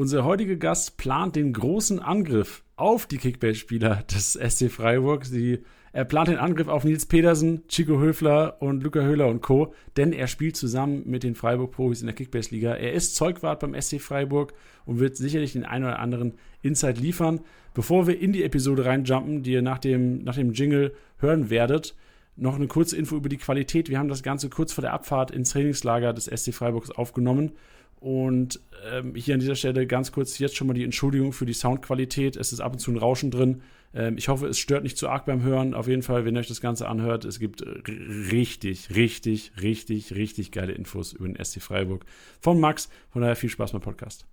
Unser heutiger Gast plant den großen Angriff auf die Kickbase-Spieler des SC Freiburg. Sie, er plant den Angriff auf Nils Pedersen, Chico Höfler und Luca Höhler und Co., denn er spielt zusammen mit den Freiburg-Profis in der Kickbase-Liga. Er ist Zeugwart beim SC Freiburg und wird sicherlich den einen oder anderen Insight liefern. Bevor wir in die Episode reinjumpen, die ihr nach dem, nach dem Jingle hören werdet, noch eine kurze Info über die Qualität. Wir haben das Ganze kurz vor der Abfahrt ins Trainingslager des SC Freiburgs aufgenommen und ähm, hier an dieser Stelle ganz kurz jetzt schon mal die Entschuldigung für die Soundqualität. Es ist ab und zu ein Rauschen drin. Ähm, ich hoffe, es stört nicht zu arg beim Hören. Auf jeden Fall, wenn ihr euch das Ganze anhört, es gibt richtig, richtig, richtig, richtig geile Infos über den SC Freiburg von Max. Von daher viel Spaß beim Podcast.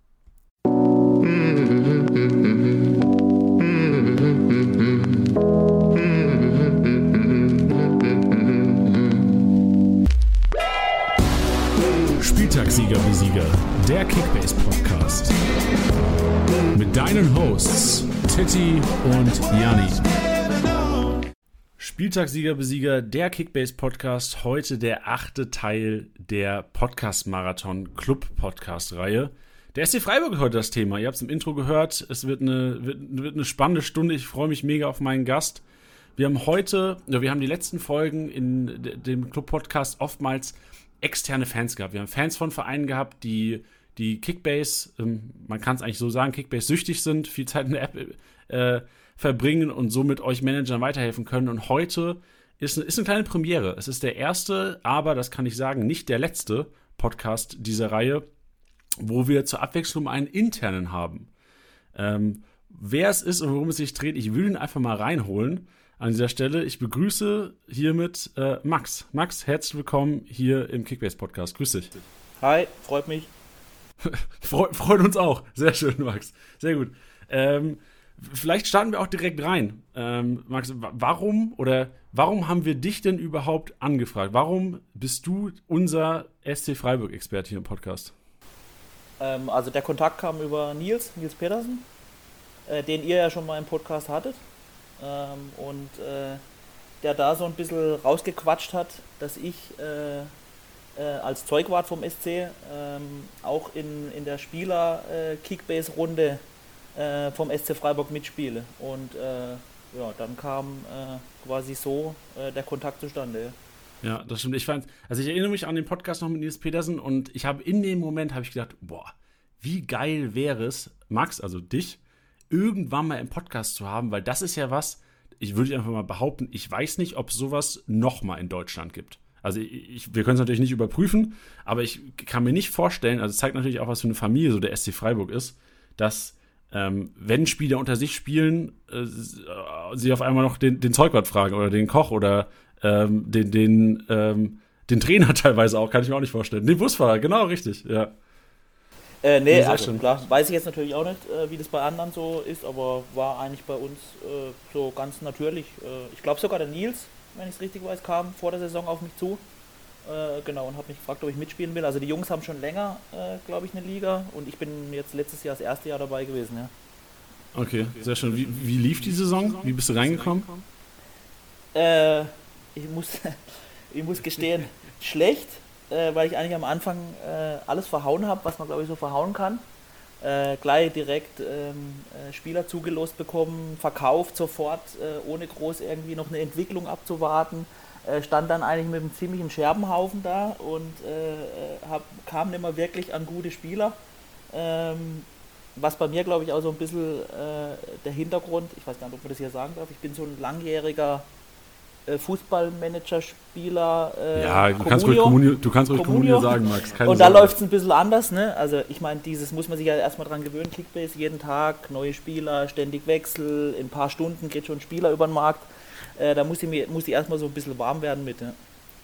Spieltagssieger Besieger, der Kickbase Podcast. Mit deinen Hosts Titti und Janni. Spieltagssieger Besieger, der Kickbase Podcast. Heute der achte Teil der Podcast Marathon Club Podcast Reihe. Der SC Freiburg ist heute das Thema. Ihr habt es im Intro gehört. Es wird eine, wird, wird eine spannende Stunde. Ich freue mich mega auf meinen Gast. Wir haben heute, wir haben die letzten Folgen in dem Club Podcast oftmals externe Fans gehabt. Wir haben Fans von Vereinen gehabt, die, die Kickbase, ähm, man kann es eigentlich so sagen, Kickbase süchtig sind, viel Zeit in der App äh, verbringen und somit euch Managern weiterhelfen können. Und heute ist, ist eine kleine Premiere. Es ist der erste, aber das kann ich sagen, nicht der letzte Podcast dieser Reihe, wo wir zur Abwechslung einen internen haben. Ähm, wer es ist und worum es sich dreht, ich will ihn einfach mal reinholen an dieser Stelle. Ich begrüße hiermit äh, Max. Max, herzlich willkommen hier im Kickbase Podcast. Grüß dich. Hi, freut mich. Fre freut uns auch. Sehr schön, Max. Sehr gut. Ähm, vielleicht starten wir auch direkt rein. Ähm, Max, warum oder warum haben wir dich denn überhaupt angefragt? Warum bist du unser SC Freiburg-Experte hier im Podcast? Ähm, also der Kontakt kam über Nils, Nils Petersen, äh, den ihr ja schon mal im Podcast hattet ähm, und äh, der da so ein bisschen rausgequatscht hat, dass ich äh, äh, als Zeugwart vom SC ähm, auch in, in der Spieler-Kickbase-Runde äh, vom SC Freiburg mitspiele. Und äh, ja, dann kam äh, quasi so der Kontakt zustande. Ja, das stimmt. Ich fand, also ich erinnere mich an den Podcast noch mit Nils Petersen und ich habe in dem Moment habe ich gedacht, boah, wie geil wäre es, Max, also dich, irgendwann mal im Podcast zu haben, weil das ist ja was, ich würde einfach mal behaupten, ich weiß nicht, ob sowas nochmal in Deutschland gibt. Also ich, wir können es natürlich nicht überprüfen, aber ich kann mir nicht vorstellen, also es zeigt natürlich auch, was für eine Familie so der SC Freiburg ist, dass ähm, wenn Spieler unter sich spielen, äh, sie auf einmal noch den, den Zeugwart fragen oder den Koch oder ähm, den, den, ähm, den Trainer teilweise auch, kann ich mir auch nicht vorstellen. Den Busfahrer, genau richtig, ja. Äh, nee, also klar, weiß ich jetzt natürlich auch nicht, äh, wie das bei anderen so ist, aber war eigentlich bei uns äh, so ganz natürlich. Äh, ich glaube sogar der Nils, wenn ich es richtig weiß, kam vor der Saison auf mich zu. Äh, genau, und hat mich gefragt, ob ich mitspielen will. Also die Jungs haben schon länger, äh, glaube ich, eine Liga und ich bin jetzt letztes Jahr das erste Jahr dabei gewesen, ja. Okay, sehr schön. Wie, wie lief die Saison? Wie bist du reingekommen? ich, muss, ich muss gestehen, schlecht äh, weil ich eigentlich am Anfang äh, alles verhauen habe, was man glaube ich so verhauen kann. Äh, gleich direkt ähm, äh, Spieler zugelost bekommen, verkauft sofort, äh, ohne groß irgendwie noch eine Entwicklung abzuwarten. Äh, stand dann eigentlich mit einem ziemlichen Scherbenhaufen da und hab, kam nicht mehr wirklich an gute Spieler. Ähm, was bei mir, glaube ich, auch so ein bisschen der Hintergrund, ich weiß gar nicht, ob man das hier sagen darf, ich bin so ein langjähriger äh, Fußballmanager-Spieler. Äh, ja, du kannst, ruhig Communio, du kannst ruhig Communio sagen, Max. Keine und da läuft es ein bisschen anders. Ne? Also ich meine, dieses muss man sich ja erstmal dran gewöhnen, Kickbase, jeden Tag, neue Spieler, ständig Wechsel, in ein paar Stunden geht schon ein Spieler über den Markt. Äh, da muss ich, mir, muss ich erstmal so ein bisschen warm werden mit. Ja.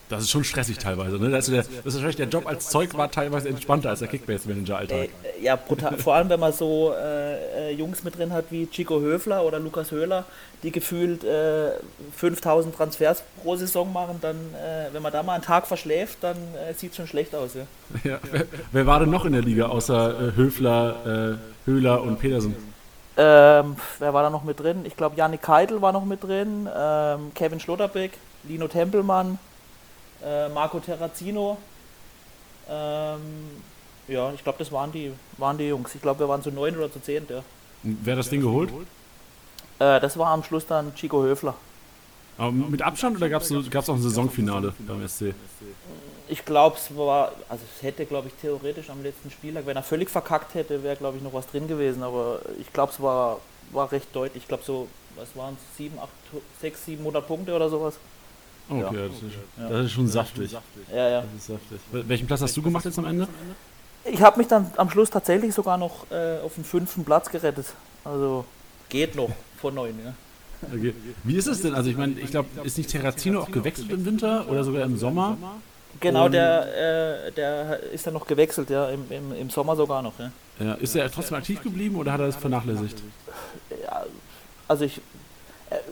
Das ist schon stressig teilweise. Ne? Das, ist der, das ist wahrscheinlich der Job als Zeug war teilweise entspannter als der Kickbase-Manager-Alltag. Äh, ja, brutal. Vor allem, wenn man so äh, äh, Jungs mit drin hat wie Chico Höfler oder Lukas Höhler, die gefühlt äh, 5000 Transfers pro Saison machen, dann, äh, wenn man da mal einen Tag verschläft, dann äh, sieht es schon schlecht aus. Ja. ja. Wer, wer, war denn noch in der Liga außer Höfler, Höhler und Petersen? Ähm, wer war da noch mit drin? Ich glaube, Janik Keitel war noch mit drin, ähm, Kevin Schlotterbeck, Lino Tempelmann, äh, Marco Terrazino. Ähm, Ja, ich glaube, das waren die, waren die Jungs. Ich glaube, wir waren zu neun oder zu zehn, ja. Wer hat das Ding geholt? Äh, das war am Schluss dann Chico Höfler. Aber mit Abstand oder gab es auch ein Saisonfinale beim SC? Ich glaube, es war, also es hätte, glaube ich, theoretisch am letzten Spieltag, wenn er völlig verkackt hätte, wäre, glaube ich, noch was drin gewesen. Aber ich glaube, es war, war recht deutlich. Ich glaube, so, was waren es, 7, 8, 6, 700 Punkte oder sowas. Okay, ja. Das, ist, ja. das, ist, schon saftig. Ja, ja. Saftig. Welchen Platz hast du gemacht jetzt am Ende? Ich habe mich dann am Schluss tatsächlich sogar noch äh, auf den fünften Platz gerettet. Also geht noch vor neun, ja. Okay. Wie ist es denn? Also ich meine, ich glaube, ist nicht Terrazino auch gewechselt im Winter oder sogar im Sommer? Genau, der, äh, der ist dann noch gewechselt, ja, im, im, im Sommer sogar noch. Ja. ja. ist er trotzdem aktiv geblieben oder hat er das vernachlässigt? Ja, also ich,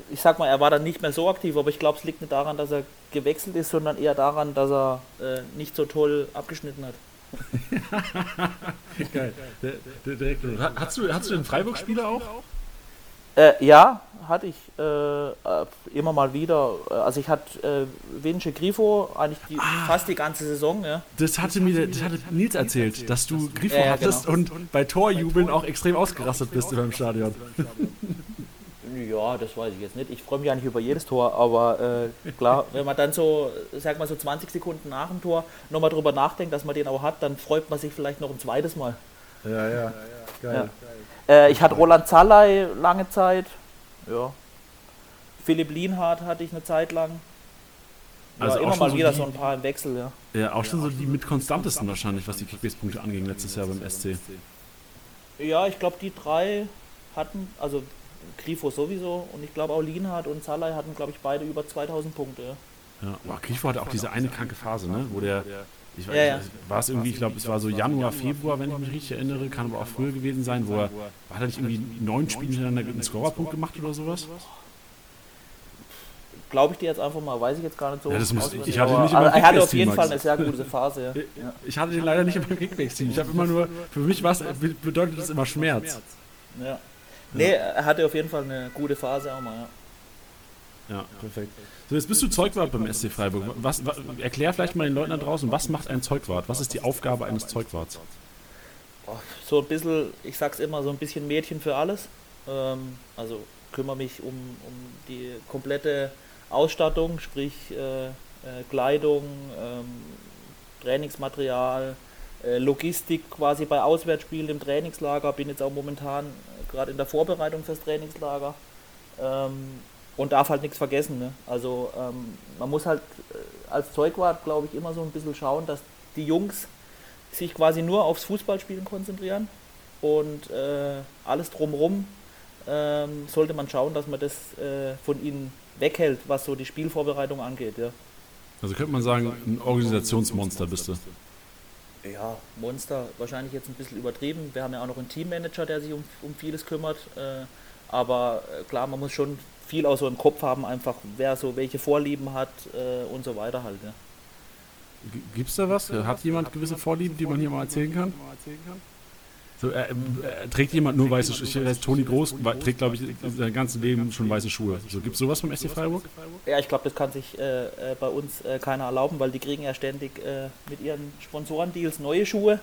ich sag mal, er war dann nicht mehr so aktiv, aber ich glaube, es liegt nicht daran, dass er gewechselt ist, sondern eher daran, dass er äh, nicht so toll abgeschnitten hat. Geil. Der, der, der, hast, du, hast du den Freiburg-Spieler auch? Äh, ja, hatte ich äh, immer mal wieder. Also ich hatte äh, Vince Grifo eigentlich die, ah, fast die ganze Saison. Ja. Das hatte mir das hatte Nils erzählt, dass du Grifo ja, hattest genau. und bei Torjubeln auch extrem ausgerastet bist beim Stadion. Ja, das weiß ich jetzt nicht. Ich freue mich eigentlich über jedes Tor, aber äh, klar, wenn man dann so, sag mal so 20 Sekunden nach dem Tor nochmal drüber nachdenkt, dass man den auch hat, dann freut man sich vielleicht noch ein zweites Mal. Ja, ja, geil. Ja. Äh, ich hatte Roland Zallay lange Zeit, ja. Philipp Lienhardt hatte ich eine Zeit lang. Ja, also immer mal so wieder die, so ein paar im Wechsel, ja. Ja, auch schon so die mit konstantesten wahrscheinlich, was die Kickbase-Punkte anging letztes Jahr beim SC. Ja, ich glaube, die drei hatten, also Grifo sowieso und ich glaube auch Lienhardt und Salai hatten, glaube ich, beide über 2000 Punkte. Ja, ja. Boah, Grifo hatte auch diese eine kranke Phase, ne? wo der, ich weiß, ja, ja. war es irgendwie, ich glaube, es war so Januar, Februar, wenn ich mich richtig erinnere, kann aber auch früher gewesen sein, wo er, hat er nicht irgendwie neun Spiele hintereinander einen Scorerpunkt gemacht oder sowas? Glaube ich dir jetzt einfach mal, weiß ich jetzt gar nicht so. Ja, das muss, ich hatte nicht also, er hatte auf jeden Fall eine sehr gute Phase. Ja. Ich hatte den leider nicht im Kickbacks-Team. Ich habe immer nur, für mich was bedeutet das immer Schmerz. Ja. Nee, er hatte auf jeden Fall eine gute Phase auch mal, ja. Ja, perfekt. So, jetzt bist du Zeugwart beim SC Freiburg. Was, was, erklär vielleicht mal den Leuten da draußen, was macht ein Zeugwart? Was ist die Aufgabe eines Zeugwarts? So ein bisschen, ich sag's immer, so ein bisschen Mädchen für alles. Ähm, also kümmere mich um, um die komplette Ausstattung, sprich äh, äh, Kleidung, ähm, Trainingsmaterial, äh, Logistik quasi bei Auswärtsspielen im Trainingslager. Bin jetzt auch momentan gerade in der Vorbereitung fürs Trainingslager. Ähm, und darf halt nichts vergessen. Ne? Also ähm, man muss halt äh, als Zeugwart, glaube ich, immer so ein bisschen schauen, dass die Jungs sich quasi nur aufs Fußballspielen konzentrieren und äh, alles drumherum ähm, sollte man schauen, dass man das äh, von ihnen weghält, was so die Spielvorbereitung angeht. Ja. Also könnte man sagen, ein Organisationsmonster bist du. Ja, Monster wahrscheinlich jetzt ein bisschen übertrieben. Wir haben ja auch noch einen Teammanager, der sich um, um vieles kümmert. Äh, aber äh, klar, man muss schon viel auch so im Kopf haben, einfach wer so welche Vorlieben hat äh, und so weiter halt. Ja. Gibt es da was? Hat jemand gewisse Vorlieben, die man hier mal erzählen kann? So, äh, äh, trägt jemand nur weiße Schuhe? Ich weiß, Toni Groß trägt, glaube ich, sein ganzes Leben schon weiße Schuhe. So, Gibt es sowas vom SC Freiburg? Ja, ich glaube, das kann sich äh, äh, bei uns äh, keiner erlauben, weil die kriegen ja ständig äh, mit ihren Sponsorendeals neue Schuhe.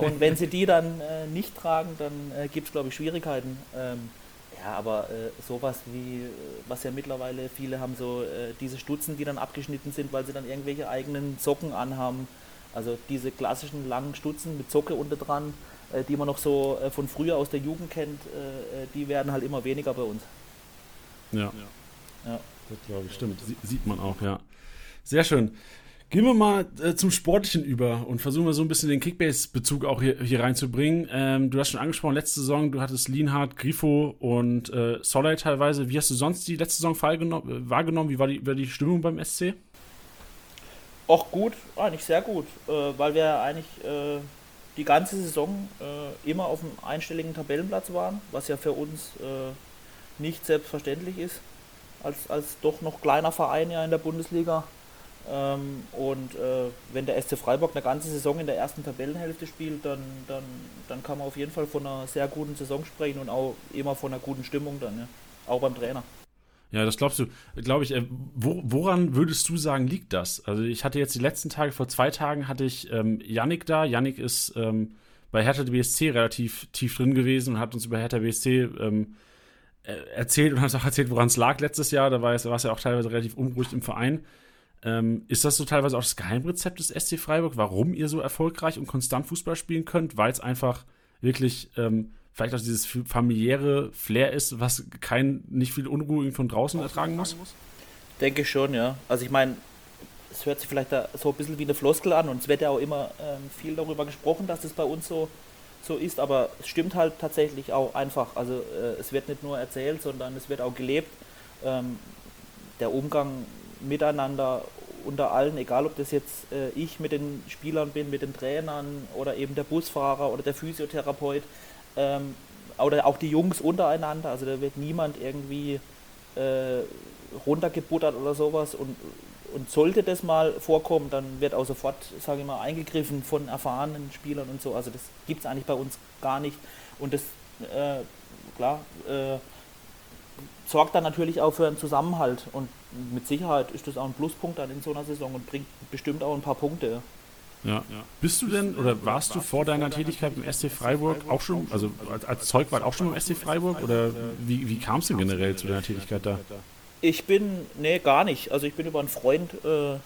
und wenn sie die dann nicht tragen, dann gibt es, glaube ich, Schwierigkeiten. Ähm, ja, aber sowas wie, was ja mittlerweile viele haben, so diese Stutzen, die dann abgeschnitten sind, weil sie dann irgendwelche eigenen Socken anhaben. Also diese klassischen langen Stutzen mit Socke unter dran die man noch so äh, von früher aus der Jugend kennt, äh, die werden halt immer weniger bei uns. Ja. ja. Das glaube ich, stimmt. Sie sieht man auch, ja. Sehr schön. Gehen wir mal äh, zum Sportlichen über und versuchen wir so ein bisschen den Kickbase-Bezug auch hier, hier reinzubringen. Ähm, du hast schon angesprochen, letzte Saison, du hattest Lienhardt, Grifo und äh, Solay teilweise. Wie hast du sonst die letzte Saison wahrgenommen? Wie war die, war die Stimmung beim SC? Auch gut, eigentlich sehr gut, äh, weil wir eigentlich die ganze Saison äh, immer auf einem einstelligen Tabellenplatz waren, was ja für uns äh, nicht selbstverständlich ist, als, als doch noch kleiner Verein ja in der Bundesliga. Ähm, und äh, wenn der SC Freiburg eine ganze Saison in der ersten Tabellenhälfte spielt, dann, dann, dann kann man auf jeden Fall von einer sehr guten Saison sprechen und auch immer von einer guten Stimmung dann, ja. auch beim Trainer. Ja, das glaubst du, glaube ich. Äh, wo, woran würdest du sagen, liegt das? Also ich hatte jetzt die letzten Tage, vor zwei Tagen hatte ich ähm, Yannick da. Yannick ist ähm, bei Hertha BSC relativ tief drin gewesen und hat uns über Hertha BSC ähm, äh, erzählt und hat auch erzählt, woran es lag letztes Jahr. Da war es, war es ja auch teilweise relativ unruhig im Verein. Ähm, ist das so teilweise auch das Geheimrezept des SC Freiburg, warum ihr so erfolgreich und konstant Fußball spielen könnt? Weil es einfach wirklich ähm, vielleicht auch dieses familiäre Flair ist, was kein, nicht viel Unruhe von draußen ertragen muss? Denke schon, ja. Also ich meine, es hört sich vielleicht so ein bisschen wie eine Floskel an und es wird ja auch immer ähm, viel darüber gesprochen, dass es bei uns so, so ist, aber es stimmt halt tatsächlich auch einfach. Also äh, es wird nicht nur erzählt, sondern es wird auch gelebt. Ähm, der Umgang miteinander unter allen, egal ob das jetzt äh, ich mit den Spielern bin, mit den Trainern oder eben der Busfahrer oder der Physiotherapeut ähm, oder auch die Jungs untereinander, also da wird niemand irgendwie äh, runtergebuttert oder sowas und und sollte das mal vorkommen, dann wird auch sofort, sage ich mal, eingegriffen von erfahrenen Spielern und so. Also das gibt es eigentlich bei uns gar nicht. Und das, äh, klar, äh, sorgt dann natürlich auch für einen Zusammenhalt. Und mit Sicherheit ist das auch ein Pluspunkt dann in so einer Saison und bringt bestimmt auch ein paar Punkte. Ja. Bist du denn oder warst du vor deiner Tätigkeit im SC Freiburg auch schon, also als, als Zeugwart auch schon im SC Freiburg oder wie, wie kam es denn generell zu deiner Tätigkeit da? Ich bin, nee, gar nicht. Also ich bin über einen Freund äh, äh,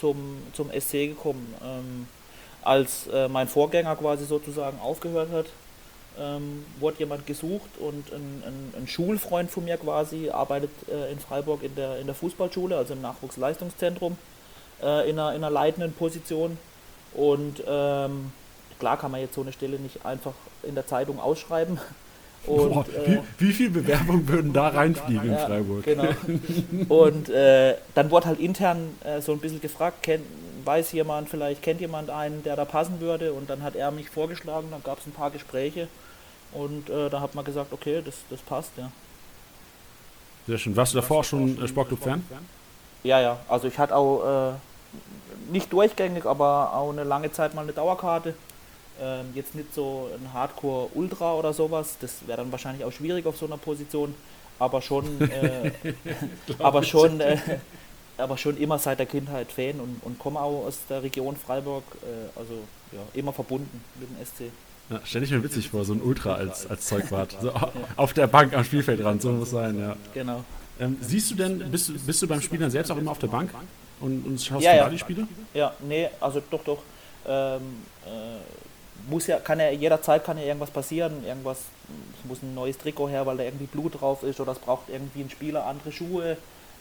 zum, zum SC gekommen. Ähm, als äh, mein Vorgänger quasi sozusagen aufgehört hat, ähm, wurde jemand gesucht und ein, ein, ein, Schulfreund von mir quasi arbeitet äh, in Freiburg in der, in der Fußballschule, also im Nachwuchsleistungszentrum, äh, in, einer, in einer leitenden Position. Und ähm, klar kann man jetzt so eine Stelle nicht einfach in der Zeitung ausschreiben. Und, Boah, äh, wie, wie viele Bewerbungen würden da reinfliegen ja, in Freiburg? Genau. Und äh, dann wurde halt intern äh, so ein bisschen gefragt, kenn, weiß jemand, vielleicht kennt jemand einen, der da passen würde. Und dann hat er mich vorgeschlagen, dann gab es ein paar Gespräche. Und äh, da hat man gesagt, okay, das, das passt, ja. Sehr schön. Warst du davor schon äh, Sportclub-Fan? Ja, ja. Also ich hatte auch äh, nicht durchgängig, aber auch eine lange Zeit mal eine Dauerkarte. Ähm, jetzt nicht so ein Hardcore-Ultra oder sowas, das wäre dann wahrscheinlich auch schwierig auf so einer Position, aber schon, äh, aber schon, äh, aber schon immer seit der Kindheit Fan und, und komme auch aus der Region Freiburg, äh, also ja, immer verbunden mit dem SC. Ja, stell ich mir witzig vor, so ein Ultra als, als Zeugwart. So. Auf der Bank am Spielfeldrand, so muss sein, ja. Genau. Ähm, siehst du denn, bist du, bist du beim Spielen selbst auch immer auf der Bank und, und schaust ja, du da die Spiele? Ja, nee, also doch, doch. Ähm, äh, muss ja, kann ja jederzeit kann ja irgendwas passieren, irgendwas, es muss ein neues Trikot her, weil da irgendwie Blut drauf ist oder es braucht irgendwie ein Spieler andere Schuhe.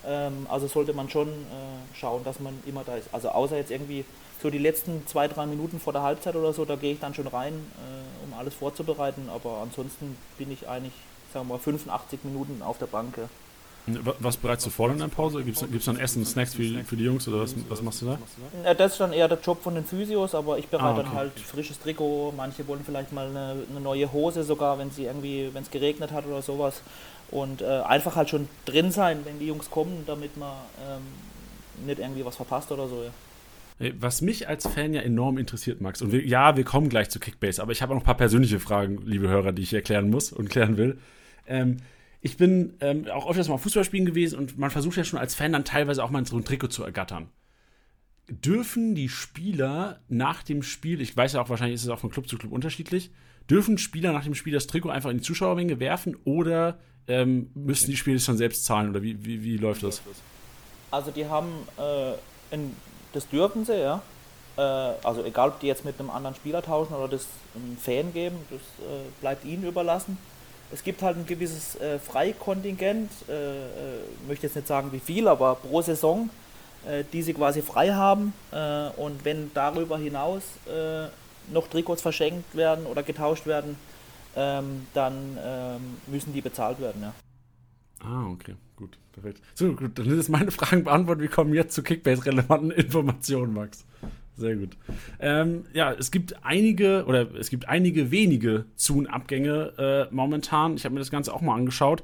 Ähm, also sollte man schon äh, schauen, dass man immer da ist. Also außer jetzt irgendwie so die letzten zwei, drei Minuten vor der Halbzeit oder so, da gehe ich dann schon rein, äh, um alles vorzubereiten. Aber ansonsten bin ich eigentlich, sagen wir mal, 85 Minuten auf der Bank. Ja. Was bereitest du vor in der Pause? Gibt es dann Essen, Snacks für, für die Jungs oder was, was machst du da? Ja, das ist dann eher der Job von den Physios, aber ich bereite ah, okay. dann halt frisches Trikot. Manche wollen vielleicht mal eine, eine neue Hose sogar, wenn sie irgendwie, wenn es geregnet hat oder sowas. Und äh, einfach halt schon drin sein, wenn die Jungs kommen, damit man ähm, nicht irgendwie was verpasst oder so. Ja. Was mich als Fan ja enorm interessiert, Max, und wir, ja, wir kommen gleich zu Kickbase, aber ich habe auch noch ein paar persönliche Fragen, liebe Hörer, die ich erklären muss und klären will. Ähm, ich bin ähm, auch öfters mal Fußballspielen gewesen und man versucht ja schon als Fan dann teilweise auch mal so ein Trikot zu ergattern. Dürfen die Spieler nach dem Spiel, ich weiß ja auch, wahrscheinlich ist es auch von Club zu Club unterschiedlich, dürfen Spieler nach dem Spiel das Trikot einfach in die Zuschauermenge werfen oder ähm, müssen die Spieler es dann selbst zahlen oder wie, wie, wie läuft das? Also die haben, äh, in, das dürfen sie, ja. Äh, also egal, ob die jetzt mit einem anderen Spieler tauschen oder das einem Fan geben, das äh, bleibt ihnen überlassen es gibt halt ein gewisses äh, Freikontingent, äh, äh, möchte jetzt nicht sagen wie viel, aber pro Saison, äh, die sie quasi frei haben. Äh, und wenn darüber hinaus äh, noch Trikots verschenkt werden oder getauscht werden, ähm, dann ähm, müssen die bezahlt werden. Ja. Ah, okay, gut, perfekt. So, gut, dann ist meine Fragen beantwortet. Wir kommen jetzt zu Kickbase-relevanten Informationen, Max. Sehr gut. Ähm, ja, es gibt einige oder es gibt einige wenige Zu- und Abgänge äh, momentan. Ich habe mir das Ganze auch mal angeschaut.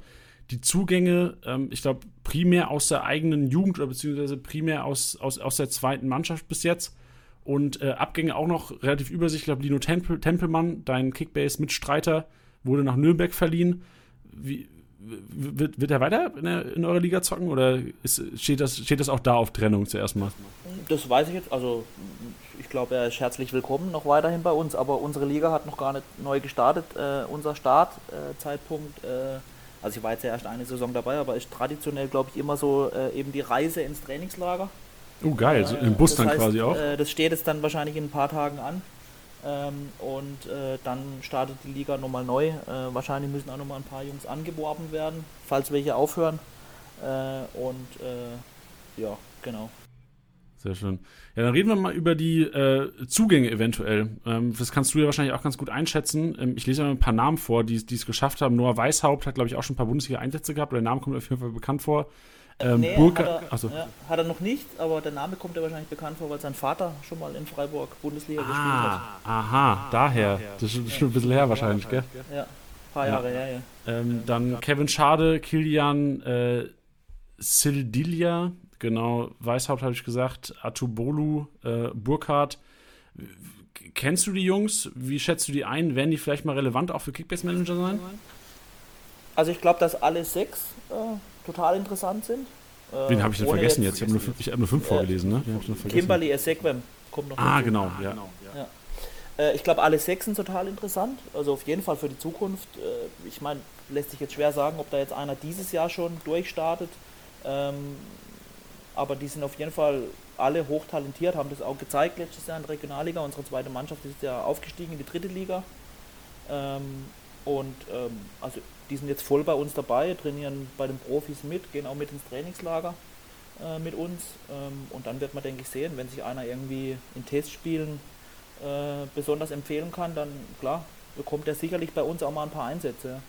Die Zugänge, ähm, ich glaube, primär aus der eigenen Jugend oder beziehungsweise primär aus, aus, aus der zweiten Mannschaft bis jetzt. Und äh, Abgänge auch noch relativ übersichtlich. Ich glaube, Lino Tempel, Tempelmann, dein Kickbase-Mitstreiter, wurde nach Nürnberg verliehen. Wie, wird, wird er weiter in, der, in eurer Liga zocken oder ist, steht, das, steht das auch da auf Trennung zuerst mal? Das weiß ich jetzt. Also, ich glaube, er ist herzlich willkommen noch weiterhin bei uns, aber unsere Liga hat noch gar nicht neu gestartet. Äh, unser Startzeitpunkt, äh, äh, also ich war jetzt ja erst eine Saison dabei, aber ist traditionell, glaube ich, immer so äh, eben die Reise ins Trainingslager. Oh, geil, so im Bus das dann heißt, quasi auch. Äh, das steht jetzt dann wahrscheinlich in ein paar Tagen an. Ähm, und äh, dann startet die Liga nochmal neu. Äh, wahrscheinlich müssen auch nochmal ein paar Jungs angeworben werden, falls welche aufhören. Äh, und äh, ja, genau. Sehr schön. Ja, dann reden wir mal über die äh, Zugänge eventuell. Ähm, das kannst du ja wahrscheinlich auch ganz gut einschätzen. Ähm, ich lese mal ein paar Namen vor, die es geschafft haben. Noah Weishaupt hat, glaube ich, auch schon ein paar Bundesliga-Einsätze gehabt. Der Name kommt auf jeden Fall bekannt vor. Ähm, nee, Burka, hat, er, also. ja, hat er noch nicht, aber der Name kommt ja wahrscheinlich bekannt vor, weil sein Vater schon mal in Freiburg Bundesliga ah, gespielt hat. Aha, daher. Das ist schon ein bisschen her wahrscheinlich, gell? Ja, ein paar Jahre her, ja. Ähm, dann Kevin Schade, Kilian äh, Sildilia, genau, Weißhaupt habe ich gesagt, Atubolu, äh, Burkhardt. Kennst du die Jungs? Wie schätzt du die ein? Werden die vielleicht mal relevant auch für Kickbase-Manager sein? Also ich glaube, dass alle sechs äh, total interessant sind. Wen habe ich denn vergessen jetzt? jetzt? Ich habe nur, fünf, hab nur fünf äh, vorgelesen, ne? Kimberly Esequem kommt noch. Ah, genau, ah, ja. genau, ja. ja. Äh, ich glaube, alle sechs sind total interessant. Also auf jeden Fall für die Zukunft. Äh, ich meine, lässt sich jetzt schwer sagen, ob da jetzt einer dieses Jahr schon durchstartet. Ähm, aber die sind auf jeden Fall alle hochtalentiert, haben das auch gezeigt letztes Jahr in der Regionalliga. Unsere zweite Mannschaft ist ja aufgestiegen in die dritte Liga. Ähm, und ähm, also die sind jetzt voll bei uns dabei, trainieren bei den Profis mit, gehen auch mit ins Trainingslager äh, mit uns. Ähm, und dann wird man, denke ich, sehen, wenn sich einer irgendwie in Testspielen äh, besonders empfehlen kann, dann klar, bekommt er sicherlich bei uns auch mal ein paar Einsätze.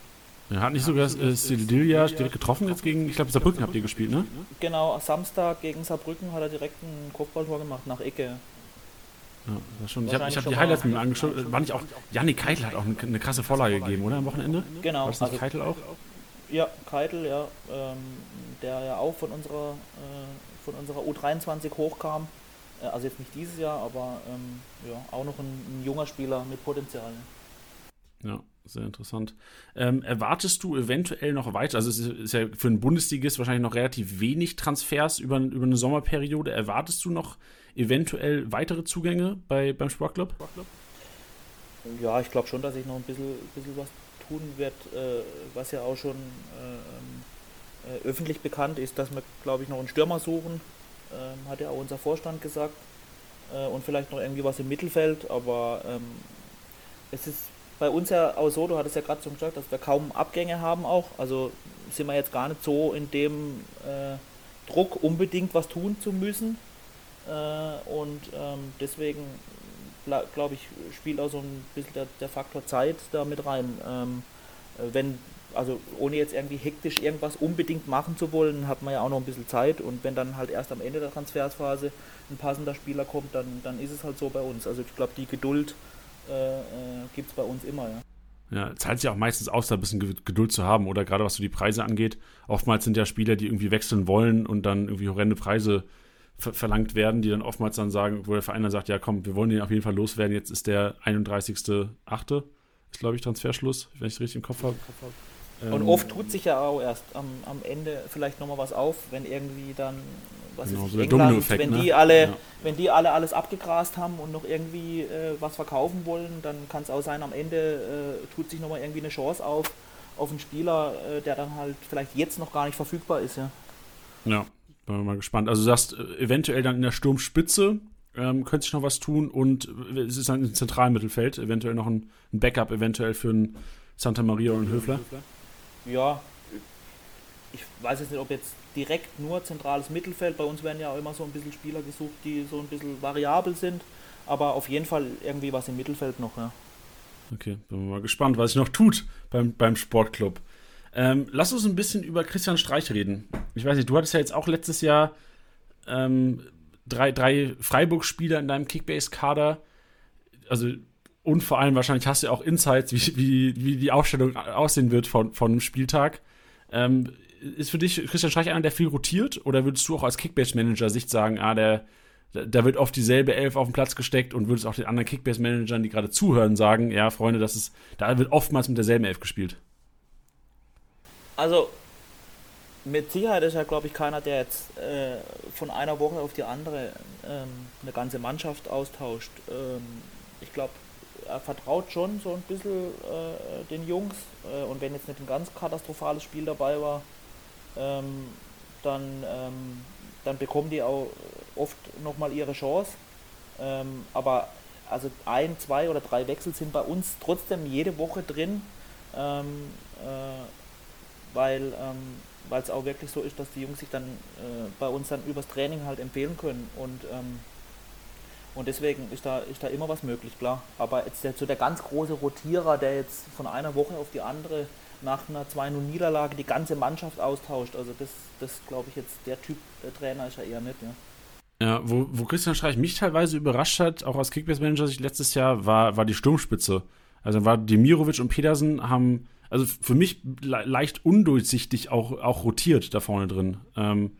Er hat nicht sogar äh, Sildilia direkt getroffen jetzt gegen, ich glaube, Saarbrücken habt ihr gespielt, ne? Genau, Samstag gegen Saarbrücken hat er direkt ein Kopfballtor gemacht nach Ecke. Ja, schon, ich habe hab die Highlights mit mir angeschaut. War nicht auch, Janik Keitel hat auch eine, eine, krasse Vorlage gegeben, oder? Am Wochenende? Genau. War das nicht also, Keitel auch? Ja, Keitel, ja. Ähm, der ja auch von unserer, äh, von unserer U23 hochkam. Äh, also jetzt nicht dieses Jahr, aber ähm, ja, auch noch ein, ein, junger Spieler mit Potenzial. Ja, sehr interessant. Ähm, erwartest du eventuell noch weiter? Also es ist, ist ja für einen Bundesligist wahrscheinlich noch relativ wenig Transfers über, über eine Sommerperiode. Erwartest du noch eventuell weitere Zugänge bei, beim Sportclub? Ja, ich glaube schon, dass ich noch ein bisschen, bisschen was tun werde, äh, was ja auch schon äh, äh, öffentlich bekannt ist, dass wir, glaube ich, noch einen Stürmer suchen, ähm, hat ja auch unser Vorstand gesagt. Äh, und vielleicht noch irgendwie was im Mittelfeld, aber ähm, es ist bei uns ja auch so, du hattest ja gerade schon gesagt, dass wir kaum Abgänge haben auch. Also sind wir jetzt gar nicht so in dem äh, Druck, unbedingt was tun zu müssen. Äh, und ähm, deswegen glaube ich, spielt auch so ein bisschen der, der Faktor Zeit da mit rein. Ähm, äh, wenn, also ohne jetzt irgendwie hektisch irgendwas unbedingt machen zu wollen, hat man ja auch noch ein bisschen Zeit und wenn dann halt erst am Ende der Transfersphase ein passender Spieler kommt, dann, dann ist es halt so bei uns. Also ich glaube, die Geduld äh, äh gibt es bei uns immer, ja. Ja, zahlt sich auch meistens aus, da ein bisschen Geduld zu haben, oder gerade was so die Preise angeht. Oftmals sind ja Spieler, die irgendwie wechseln wollen und dann irgendwie horrende Preise ver verlangt werden, die dann oftmals dann sagen, wo der Verein dann sagt, ja komm, wir wollen den auf jeden Fall loswerden, jetzt ist der 31.8., ist glaube ich Transferschluss, wenn ich es richtig im Kopf habe. Ähm, und oft tut sich ja auch erst am, am Ende vielleicht nochmal was auf, wenn irgendwie dann, was genau, ist so England, wenn die ne? alle, ja. wenn die alle alles abgegrast haben und noch irgendwie äh, was verkaufen wollen, dann kann es auch sein, am Ende äh, tut sich nochmal irgendwie eine Chance auf, auf einen Spieler, äh, der dann halt vielleicht jetzt noch gar nicht verfügbar ist, ja. Ja, bin mal gespannt. Also du sagst, äh, eventuell dann in der Sturmspitze ähm, könnte sich noch was tun und äh, es ist dann im zentralen Mittelfeld, eventuell noch ein, ein Backup, eventuell für einen Santa Maria und einen Höfler. Ja, ich weiß jetzt nicht, ob jetzt direkt nur zentrales Mittelfeld, bei uns werden ja auch immer so ein bisschen Spieler gesucht, die so ein bisschen variabel sind, aber auf jeden Fall irgendwie was im Mittelfeld noch, ja. Okay, bin mal gespannt, was sich noch tut beim, beim Sportclub. Ähm, lass uns ein bisschen über Christian Streich reden. Ich weiß nicht, du hattest ja jetzt auch letztes Jahr ähm, drei, drei Freiburg-Spieler in deinem Kickbase-Kader. Also, und vor allem wahrscheinlich hast du ja auch Insights, wie, wie, wie die Aufstellung aussehen wird von, von einem Spieltag. Ähm, ist für dich Christian Streich einer, der viel rotiert? Oder würdest du auch als Kickbase-Manager-Sicht sagen, ah, der, da wird oft dieselbe Elf auf den Platz gesteckt und würdest auch den anderen Kickbase-Managern, die gerade zuhören, sagen, ja, Freunde, das ist, da wird oftmals mit derselben Elf gespielt? Also mit Sicherheit ist ja, glaube ich, keiner, der jetzt äh, von einer Woche auf die andere ähm, eine ganze Mannschaft austauscht. Ähm, ich glaube, er vertraut schon so ein bisschen äh, den Jungs äh, und wenn jetzt nicht ein ganz katastrophales Spiel dabei war, ähm, dann, ähm, dann bekommen die auch oft nochmal ihre Chance. Ähm, aber also ein, zwei oder drei Wechsel sind bei uns trotzdem jede Woche drin, ähm, äh, weil ähm, weil es auch wirklich so ist, dass die Jungs sich dann äh, bei uns dann übers Training halt empfehlen können und ähm, und deswegen ist da, ist da immer was möglich, klar. Aber jetzt der, so der ganz große Rotierer, der jetzt von einer Woche auf die andere nach einer 2-0-Niederlage die ganze Mannschaft austauscht, also das, das glaube ich jetzt, der Typ der Trainer ist ja eher nicht, ja. Ja, wo, wo Christian Streich mich teilweise überrascht hat, auch als Kickbase-Manager sich letztes Jahr, war, war die Sturmspitze. Also war Demirovic und Pedersen haben also für mich le leicht undurchsichtig auch, auch rotiert da vorne drin. Ähm,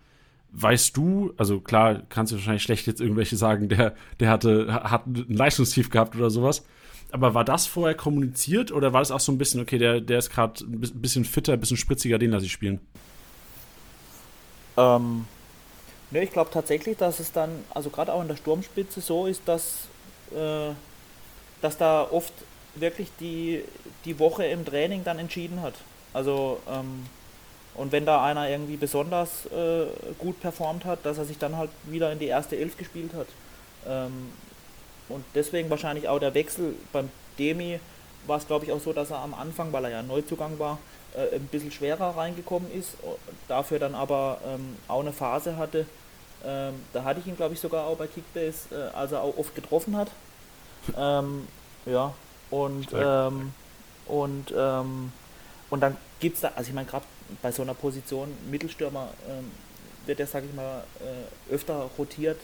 weißt du, also klar, kannst du wahrscheinlich schlecht jetzt irgendwelche sagen, der, der hatte, hat ein Leistungstief gehabt oder sowas. Aber war das vorher kommuniziert oder war das auch so ein bisschen, okay, der, der ist gerade ein bisschen fitter, ein bisschen spritziger, den lasse ich spielen? Ähm, ne, ich glaube tatsächlich, dass es dann, also gerade auch in der Sturmspitze so ist, dass, äh, dass da oft wirklich die, die Woche im Training dann entschieden hat. Also ähm, und wenn da einer irgendwie besonders äh, gut performt hat, dass er sich dann halt wieder in die erste Elf gespielt hat. Ähm, und deswegen wahrscheinlich auch der Wechsel beim Demi war es glaube ich auch so, dass er am Anfang, weil er ja Neuzugang war, äh, ein bisschen schwerer reingekommen ist, dafür dann aber ähm, auch eine Phase hatte. Ähm, da hatte ich ihn glaube ich sogar auch bei Kickbase, äh, als er auch oft getroffen hat. Ähm, ja, und, ähm, und, ähm, und dann gibt es da, also ich meine, gerade bei so einer Position, Mittelstürmer, ähm, wird der, sage ich mal, äh, öfter rotiert,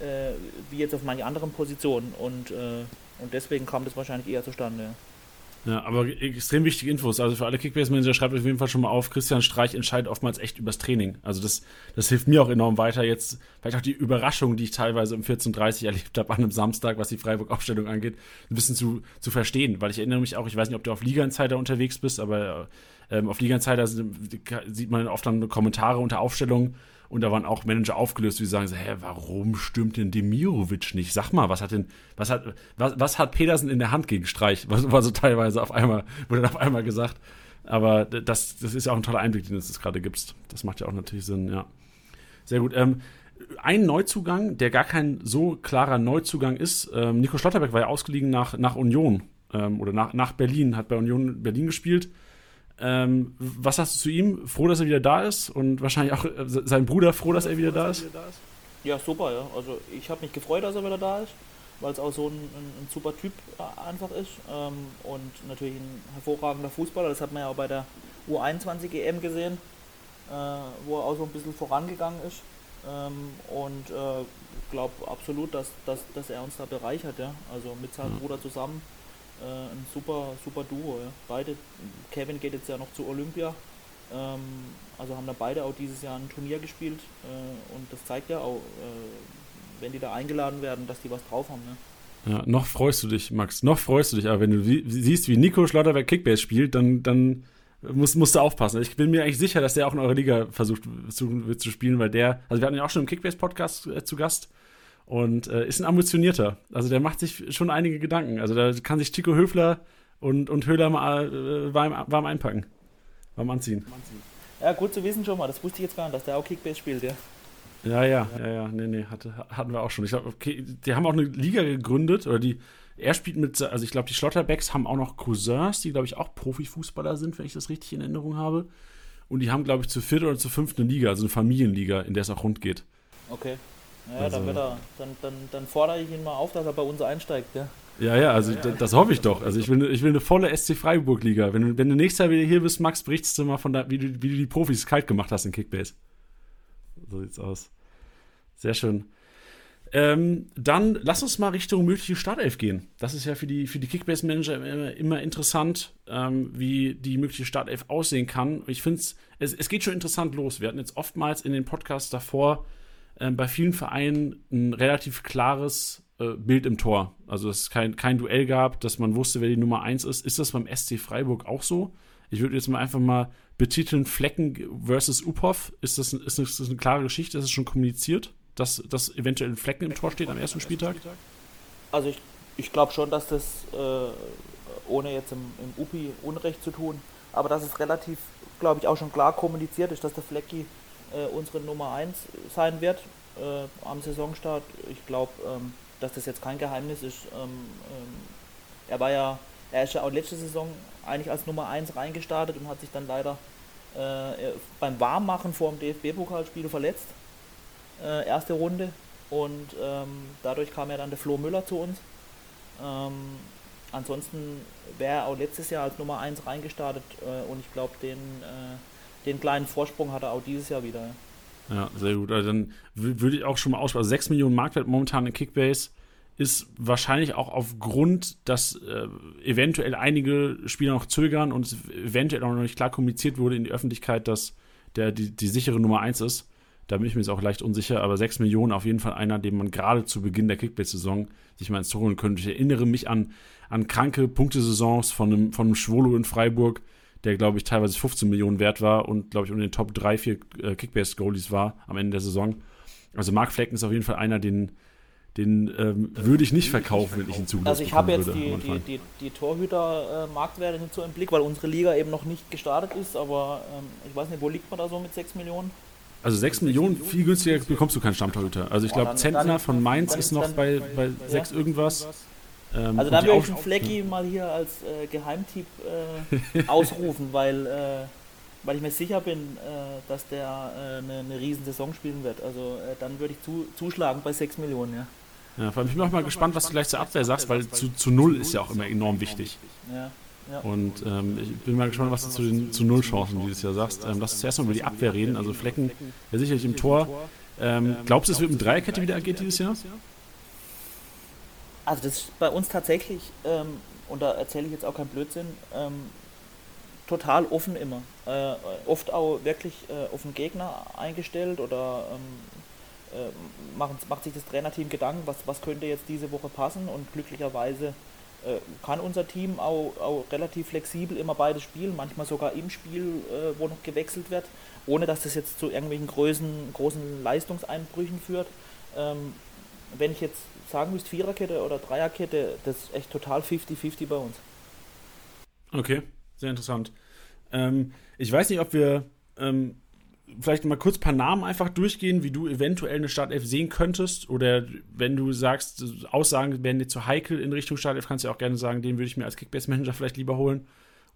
äh, wie jetzt auf manchen anderen Positionen. Und, äh, und deswegen kam das wahrscheinlich eher zustande. Ja, aber extrem wichtige Infos. Also für alle Kickbase-Manager schreibt auf jeden Fall schon mal auf, Christian Streich entscheidet oftmals echt übers Training. Also das, das hilft mir auch enorm weiter. Jetzt vielleicht auch die Überraschung, die ich teilweise um 14.30 Uhr erlebt habe an einem Samstag, was die Freiburg-Aufstellung angeht, ein bisschen zu, zu verstehen. Weil ich erinnere mich auch, ich weiß nicht, ob du auf Liga-Insider unterwegs bist, aber ähm, auf Liga-Insider sieht man oft dann Kommentare unter Aufstellungen und da waren auch Manager aufgelöst, die sagen so, hä, warum stimmt denn Demirovic nicht? Sag mal, was hat denn, was hat, was, was hat Pedersen in der Hand gegen Streich? Was war so teilweise auf einmal, wurde dann auf einmal gesagt. Aber das, das ist ja auch ein toller Einblick, den du jetzt gerade gibst. Das macht ja auch natürlich Sinn, ja. Sehr gut. Ähm, ein Neuzugang, der gar kein so klarer Neuzugang ist. Ähm, Nico Schlotterbeck war ja ausgeliehen nach, nach Union ähm, oder nach, nach Berlin, hat bei Union Berlin gespielt. Ähm, was sagst du zu ihm? Froh, dass er wieder da ist und wahrscheinlich auch äh, sein Bruder froh, dass er wieder da ist? Ja, super, ja. Also ich habe mich gefreut, dass er wieder da ist, weil es auch so ein, ein, ein, super Typ äh, einfach ist ähm, und natürlich ein hervorragender Fußballer. Das hat man ja auch bei der U21 EM gesehen, äh, wo er auch so ein bisschen vorangegangen ist. Ähm, und äh, glaube absolut, dass, dass, dass er uns da bereichert, ja. Also mit seinem mhm. Bruder zusammen äh, ein super, super Duo. Ja. Beide, Kevin geht jetzt ja noch zu Olympia, ähm, also haben da beide auch dieses Jahr ein Turnier gespielt äh, und das zeigt ja auch, äh, wenn die da eingeladen werden, dass die was drauf haben. Ne? Ja, noch freust du dich, Max, noch freust du dich, aber wenn du siehst, wie Nico Schlotterberg Kickbase spielt, dann, dann musst, musst du aufpassen. Ich bin mir eigentlich sicher, dass der auch in eurer Liga versucht zu, zu spielen, weil der, also wir hatten ja auch schon im Kickbase-Podcast äh, zu Gast und äh, ist ein ambitionierter. Also der macht sich schon einige Gedanken. Also da kann sich Tico Höfler und, und Höhler mal äh, warm, warm einpacken. Warm anziehen. Ja, gut zu wissen schon mal. Das wusste ich jetzt gar nicht, dass der auch Kickbase spielt, ja. Ja, ja, ja, ja, nee, nee, hatte, hatten wir auch schon. Ich glaube, okay, die haben auch eine Liga gegründet, oder die, er spielt mit, also ich glaube, die Schlotterbacks haben auch noch Cousins, die, glaube ich, auch Profifußballer sind, wenn ich das richtig in Erinnerung habe. Und die haben, glaube ich, zu viert oder zu fünft eine Liga, also eine Familienliga, in der es auch rund geht. Okay. Naja, also, dann, wird er, dann, dann, dann fordere ich ihn mal auf, dass er bei uns einsteigt, ja. Ja, ja, also das, das hoffe ich doch. Also ich will, ich will eine volle SC Freiburg-Liga. Wenn, wenn du nächstes Jahr wieder hier bist, Max, berichtest du mal von da, wie, du, wie du die Profis kalt gemacht hast in Kickbase. So sieht's aus. Sehr schön. Ähm, dann lass uns mal Richtung mögliche Startelf gehen. Das ist ja für die, für die Kickbase-Manager immer, immer, interessant, ähm, wie die mögliche Startelf aussehen kann. Ich finde es, es geht schon interessant los. Wir hatten jetzt oftmals in den Podcasts davor äh, bei vielen Vereinen ein relativ klares äh, Bild im Tor. Also dass es kein, kein Duell gab, dass man wusste, wer die Nummer 1 ist. Ist das beim SC Freiburg auch so? Ich würde jetzt mal einfach mal betiteln Flecken versus Uphoff. Ist das, das, ist das eine klare Geschichte? Ist es schon kommuniziert, dass, dass eventuell ein Flecken im Tor steht am ersten Spieltag? Also ich, ich glaube schon, dass das, äh, ohne jetzt im, im UPI Unrecht zu tun, aber dass es relativ, glaube ich, auch schon klar kommuniziert ist, dass der Flecki äh, unsere Nummer 1 sein wird äh, am Saisonstart. Ich glaube, ähm, dass das jetzt kein Geheimnis ist. Ähm, ähm, er war ja, er ist ja auch letzte Saison eigentlich als Nummer 1 reingestartet und hat sich dann leider äh, beim Warmmachen vor dem DFB-Pokalspiel verletzt. Äh, erste Runde. Und ähm, dadurch kam ja dann der Flo Müller zu uns. Ähm, ansonsten wäre er auch letztes Jahr als Nummer 1 reingestartet äh, und ich glaube, den, äh, den kleinen Vorsprung hat er auch dieses Jahr wieder. Ja, sehr gut. Also dann würde ich auch schon mal aussprechen. Also 6 Millionen Marktwert momentan in Kickbase ist wahrscheinlich auch aufgrund, dass äh, eventuell einige Spieler noch zögern und es eventuell auch noch nicht klar kommuniziert wurde in die Öffentlichkeit, dass der die, die sichere Nummer 1 ist. Da bin ich mir jetzt auch leicht unsicher, aber 6 Millionen auf jeden Fall einer, den man gerade zu Beginn der Kickbase-Saison sich mal ins Tor holen könnte. Ich erinnere mich an, an kranke Punktesaisons von einem, von einem Schwolo in Freiburg, der, glaube ich, teilweise 15 Millionen wert war und, glaube ich, unter den Top 3, 4 äh, Kickbase-Goalies war am Ende der Saison. Also Mark Flecken ist auf jeden Fall einer, den, den ähm, würde ich nicht verkaufen, wenn ich ihn zugelassen Also ich habe jetzt die, die, die, die Torhüter-Marktwerte nicht so im Blick, weil unsere Liga eben noch nicht gestartet ist, aber ähm, ich weiß nicht, wo liegt man da so mit 6 Millionen? Also 6 Millionen, viel günstiger bekommst du keinen Stammtorhüter. Also ich glaube, Zentner von Mainz ist noch bei, bei 6 ja. irgendwas. Ähm, also da würde ich einen Flecki mal hier als äh, Geheimtipp äh, ausrufen, weil, äh, weil ich mir sicher bin, äh, dass der äh, eine, eine riesen Saison spielen wird. Also äh, dann würde ich zu, zuschlagen bei 6 Millionen, ja. Ja, vor allem ich bin auch mal gespannt, was du gleich zur Abwehr sagst, weil zu, zu null ist ja auch immer enorm wichtig. Ja. Ja. Und ähm, ich bin mal gespannt, was du zu den zu Null-Chancen dieses Jahr sagst. Ähm, lass uns zuerst mal über die Abwehr reden. Also Flecken, ja sicherlich im Tor. Ähm, glaubst du, es wird mit Dreierkette wieder agiert dieses Jahr? Also das ist bei uns tatsächlich, ähm, und da erzähle ich jetzt auch keinen Blödsinn, ähm, total offen immer. Äh, oft auch wirklich äh, auf den Gegner eingestellt oder ähm, äh, macht, macht sich das Trainerteam Gedanken, was, was könnte jetzt diese Woche passen und glücklicherweise äh, kann unser Team auch, auch, relativ flexibel immer beides spielen, manchmal sogar im Spiel, äh, wo noch gewechselt wird, ohne dass das jetzt zu irgendwelchen großen, großen Leistungseinbrüchen führt. Ähm, wenn ich jetzt sagen müsste, Viererkette oder Dreierkette, das ist echt total 50-50 bei uns. Okay, sehr interessant. Ähm, ich weiß nicht, ob wir ähm, vielleicht mal kurz ein paar Namen einfach durchgehen, wie du eventuell eine Startelf sehen könntest. Oder wenn du sagst, Aussagen werden dir zu heikel in Richtung Startelf, kannst du auch gerne sagen, den würde ich mir als Kickbase-Manager vielleicht lieber holen.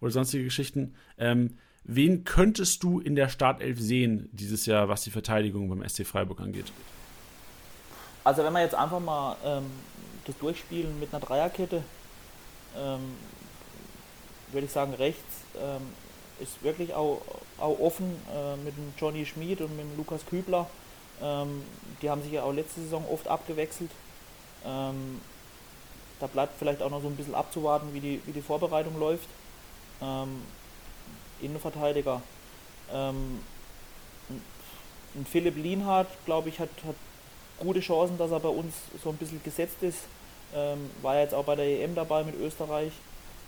Oder sonstige Geschichten. Ähm, wen könntest du in der Startelf sehen dieses Jahr, was die Verteidigung beim SC Freiburg angeht? Also wenn wir jetzt einfach mal ähm, das durchspielen mit einer Dreierkette, ähm, würde ich sagen, rechts ähm, ist wirklich auch, auch offen äh, mit dem Johnny Schmid und mit dem Lukas Kübler. Ähm, die haben sich ja auch letzte Saison oft abgewechselt. Ähm, da bleibt vielleicht auch noch so ein bisschen abzuwarten, wie die, wie die Vorbereitung läuft. Ähm, Innenverteidiger. Philipp Lienhardt, glaube ich, hat, hat gute Chancen, dass er bei uns so ein bisschen gesetzt ist. Ähm, war jetzt auch bei der EM dabei mit Österreich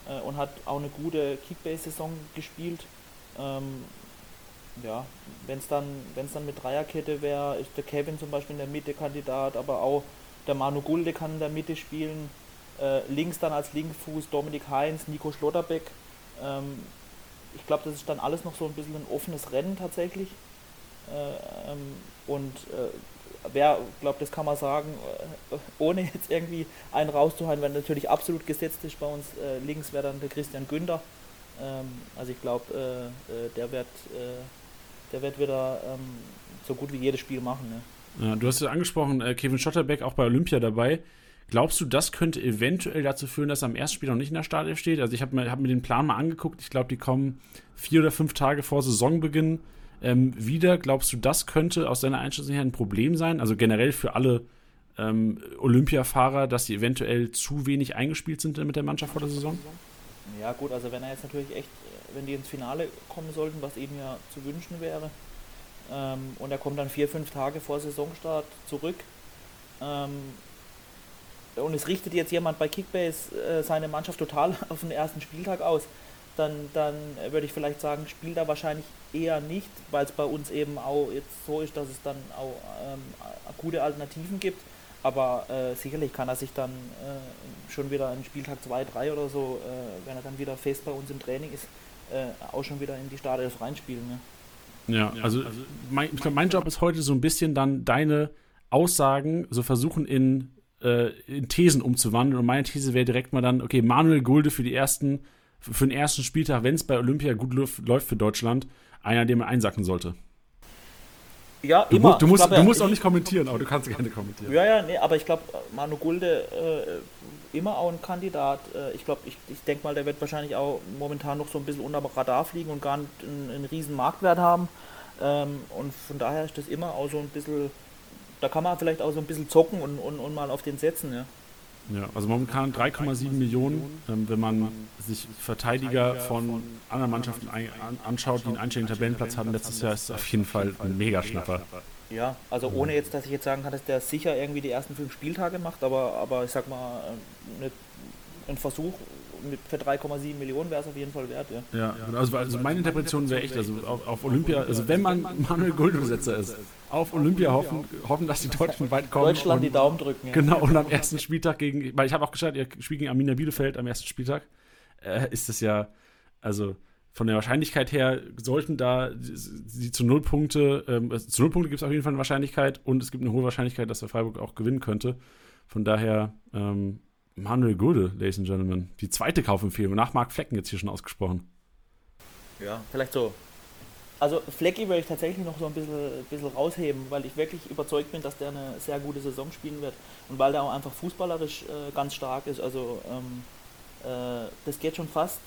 äh, und hat auch eine gute Kickbase-Saison gespielt. Ähm, ja, wenn es dann, wenn's dann mit Dreierkette wäre, ist der Kevin zum Beispiel in der Mitte Kandidat, aber auch der Manu Gulde kann in der Mitte spielen. Äh, links dann als Linkfuß Dominik Heinz, Nico Schlotterbeck. Ähm, ich glaube, das ist dann alles noch so ein bisschen ein offenes Rennen tatsächlich. Äh, ähm, und äh, wer, glaube das kann man sagen, äh, ohne jetzt irgendwie einen rauszuhalten, weil natürlich absolut gesetzt ist bei uns. Äh, links wäre dann der Christian Günther. Ähm, also ich glaube, äh, äh, der wird äh, der wird wieder ähm, so gut wie jedes Spiel machen. Ne? Ja, du hast ja angesprochen, Kevin Schotterbeck auch bei Olympia dabei. Glaubst du, das könnte eventuell dazu führen, dass er am ersten Spiel noch nicht in der Startelf steht? Also ich habe mir, hab mir den Plan mal angeguckt. Ich glaube, die kommen vier oder fünf Tage vor Saisonbeginn ähm, wieder. Glaubst du, das könnte aus deiner Einschätzung her ein Problem sein? Also generell für alle ähm, Olympiafahrer, dass sie eventuell zu wenig eingespielt sind mit der Mannschaft vor der Saison? Ja gut, also wenn er jetzt natürlich echt, wenn die ins Finale kommen sollten, was eben ja zu wünschen wäre, ähm, und er kommt dann vier, fünf Tage vor Saisonstart zurück, ähm, und es richtet jetzt jemand bei Kickbase äh, seine Mannschaft total auf den ersten Spieltag aus, dann, dann würde ich vielleicht sagen, spielt er wahrscheinlich eher nicht, weil es bei uns eben auch jetzt so ist, dass es dann auch ähm, gute Alternativen gibt. Aber äh, sicherlich kann er sich dann äh, schon wieder in Spieltag 2, 3 oder so, äh, wenn er dann wieder fest bei uns im Training ist, äh, auch schon wieder in die Startelf reinspielen. Ne? Ja, also, also mein, ich glaube, mein Job ist heute so ein bisschen dann deine Aussagen so versuchen in, äh, in Thesen umzuwandeln. Und meine These wäre direkt mal dann, okay, Manuel Gulde für die ersten, für den ersten Spieltag, wenn es bei Olympia gut läuft für Deutschland, einer, den man einsacken sollte. Ja, du, immer. Du musst, glaub, du musst auch nicht kommentieren, aber du kannst gerne kommentieren. Ja, ja, nee, aber ich glaube, Manu Gulde äh, immer auch ein Kandidat. Äh, ich glaube, ich, ich denke mal, der wird wahrscheinlich auch momentan noch so ein bisschen unter dem Radar fliegen und gar nicht einen, einen riesen Marktwert haben. Ähm, und von daher ist das immer auch so ein bisschen, da kann man vielleicht auch so ein bisschen zocken und, und, und mal auf den setzen, ja. Ja, also momentan 3,7 Millionen, ähm, wenn man sich Verteidiger von anderen Mannschaften ein, an, anschaut, die einen einstelligen Tabellenplatz hatten letztes Jahr, ist es auf jeden Fall ein Megaschnapper. Ja, also ohne jetzt, dass ich jetzt sagen kann, dass der sicher irgendwie die ersten fünf Spieltage macht, aber, aber ich sag mal, eine, ein Versuch für 3,7 Millionen wäre es auf jeden Fall wert. Ja, ja also, also meine Interpretation wäre echt, also auf, auf Olympia, also wenn man Manuel Goldbesetzer ist, auf Olympia hoffen, hoffen, dass die Deutschen weit kommen. Deutschland und, die Daumen drücken. Ja. Genau, und am ersten Spieltag gegen, weil ich habe auch geschaut, ihr spielt gegen Arminia Bielefeld am ersten Spieltag, äh, ist das ja, also von der Wahrscheinlichkeit her sollten da sie zu null Punkte, ähm, also zu null Punkte gibt es auf jeden Fall eine Wahrscheinlichkeit und es gibt eine hohe Wahrscheinlichkeit, dass der Freiburg auch gewinnen könnte. Von daher ähm, Manuel Gulde, Ladies and Gentlemen. Die zweite Kaufempfehlung, nach Marc Flecken jetzt hier schon ausgesprochen. Ja, vielleicht so. Also Flecki würde ich tatsächlich noch so ein bisschen, bisschen rausheben, weil ich wirklich überzeugt bin, dass der eine sehr gute Saison spielen wird und weil der auch einfach fußballerisch äh, ganz stark ist. Also ähm, äh, das geht schon fast,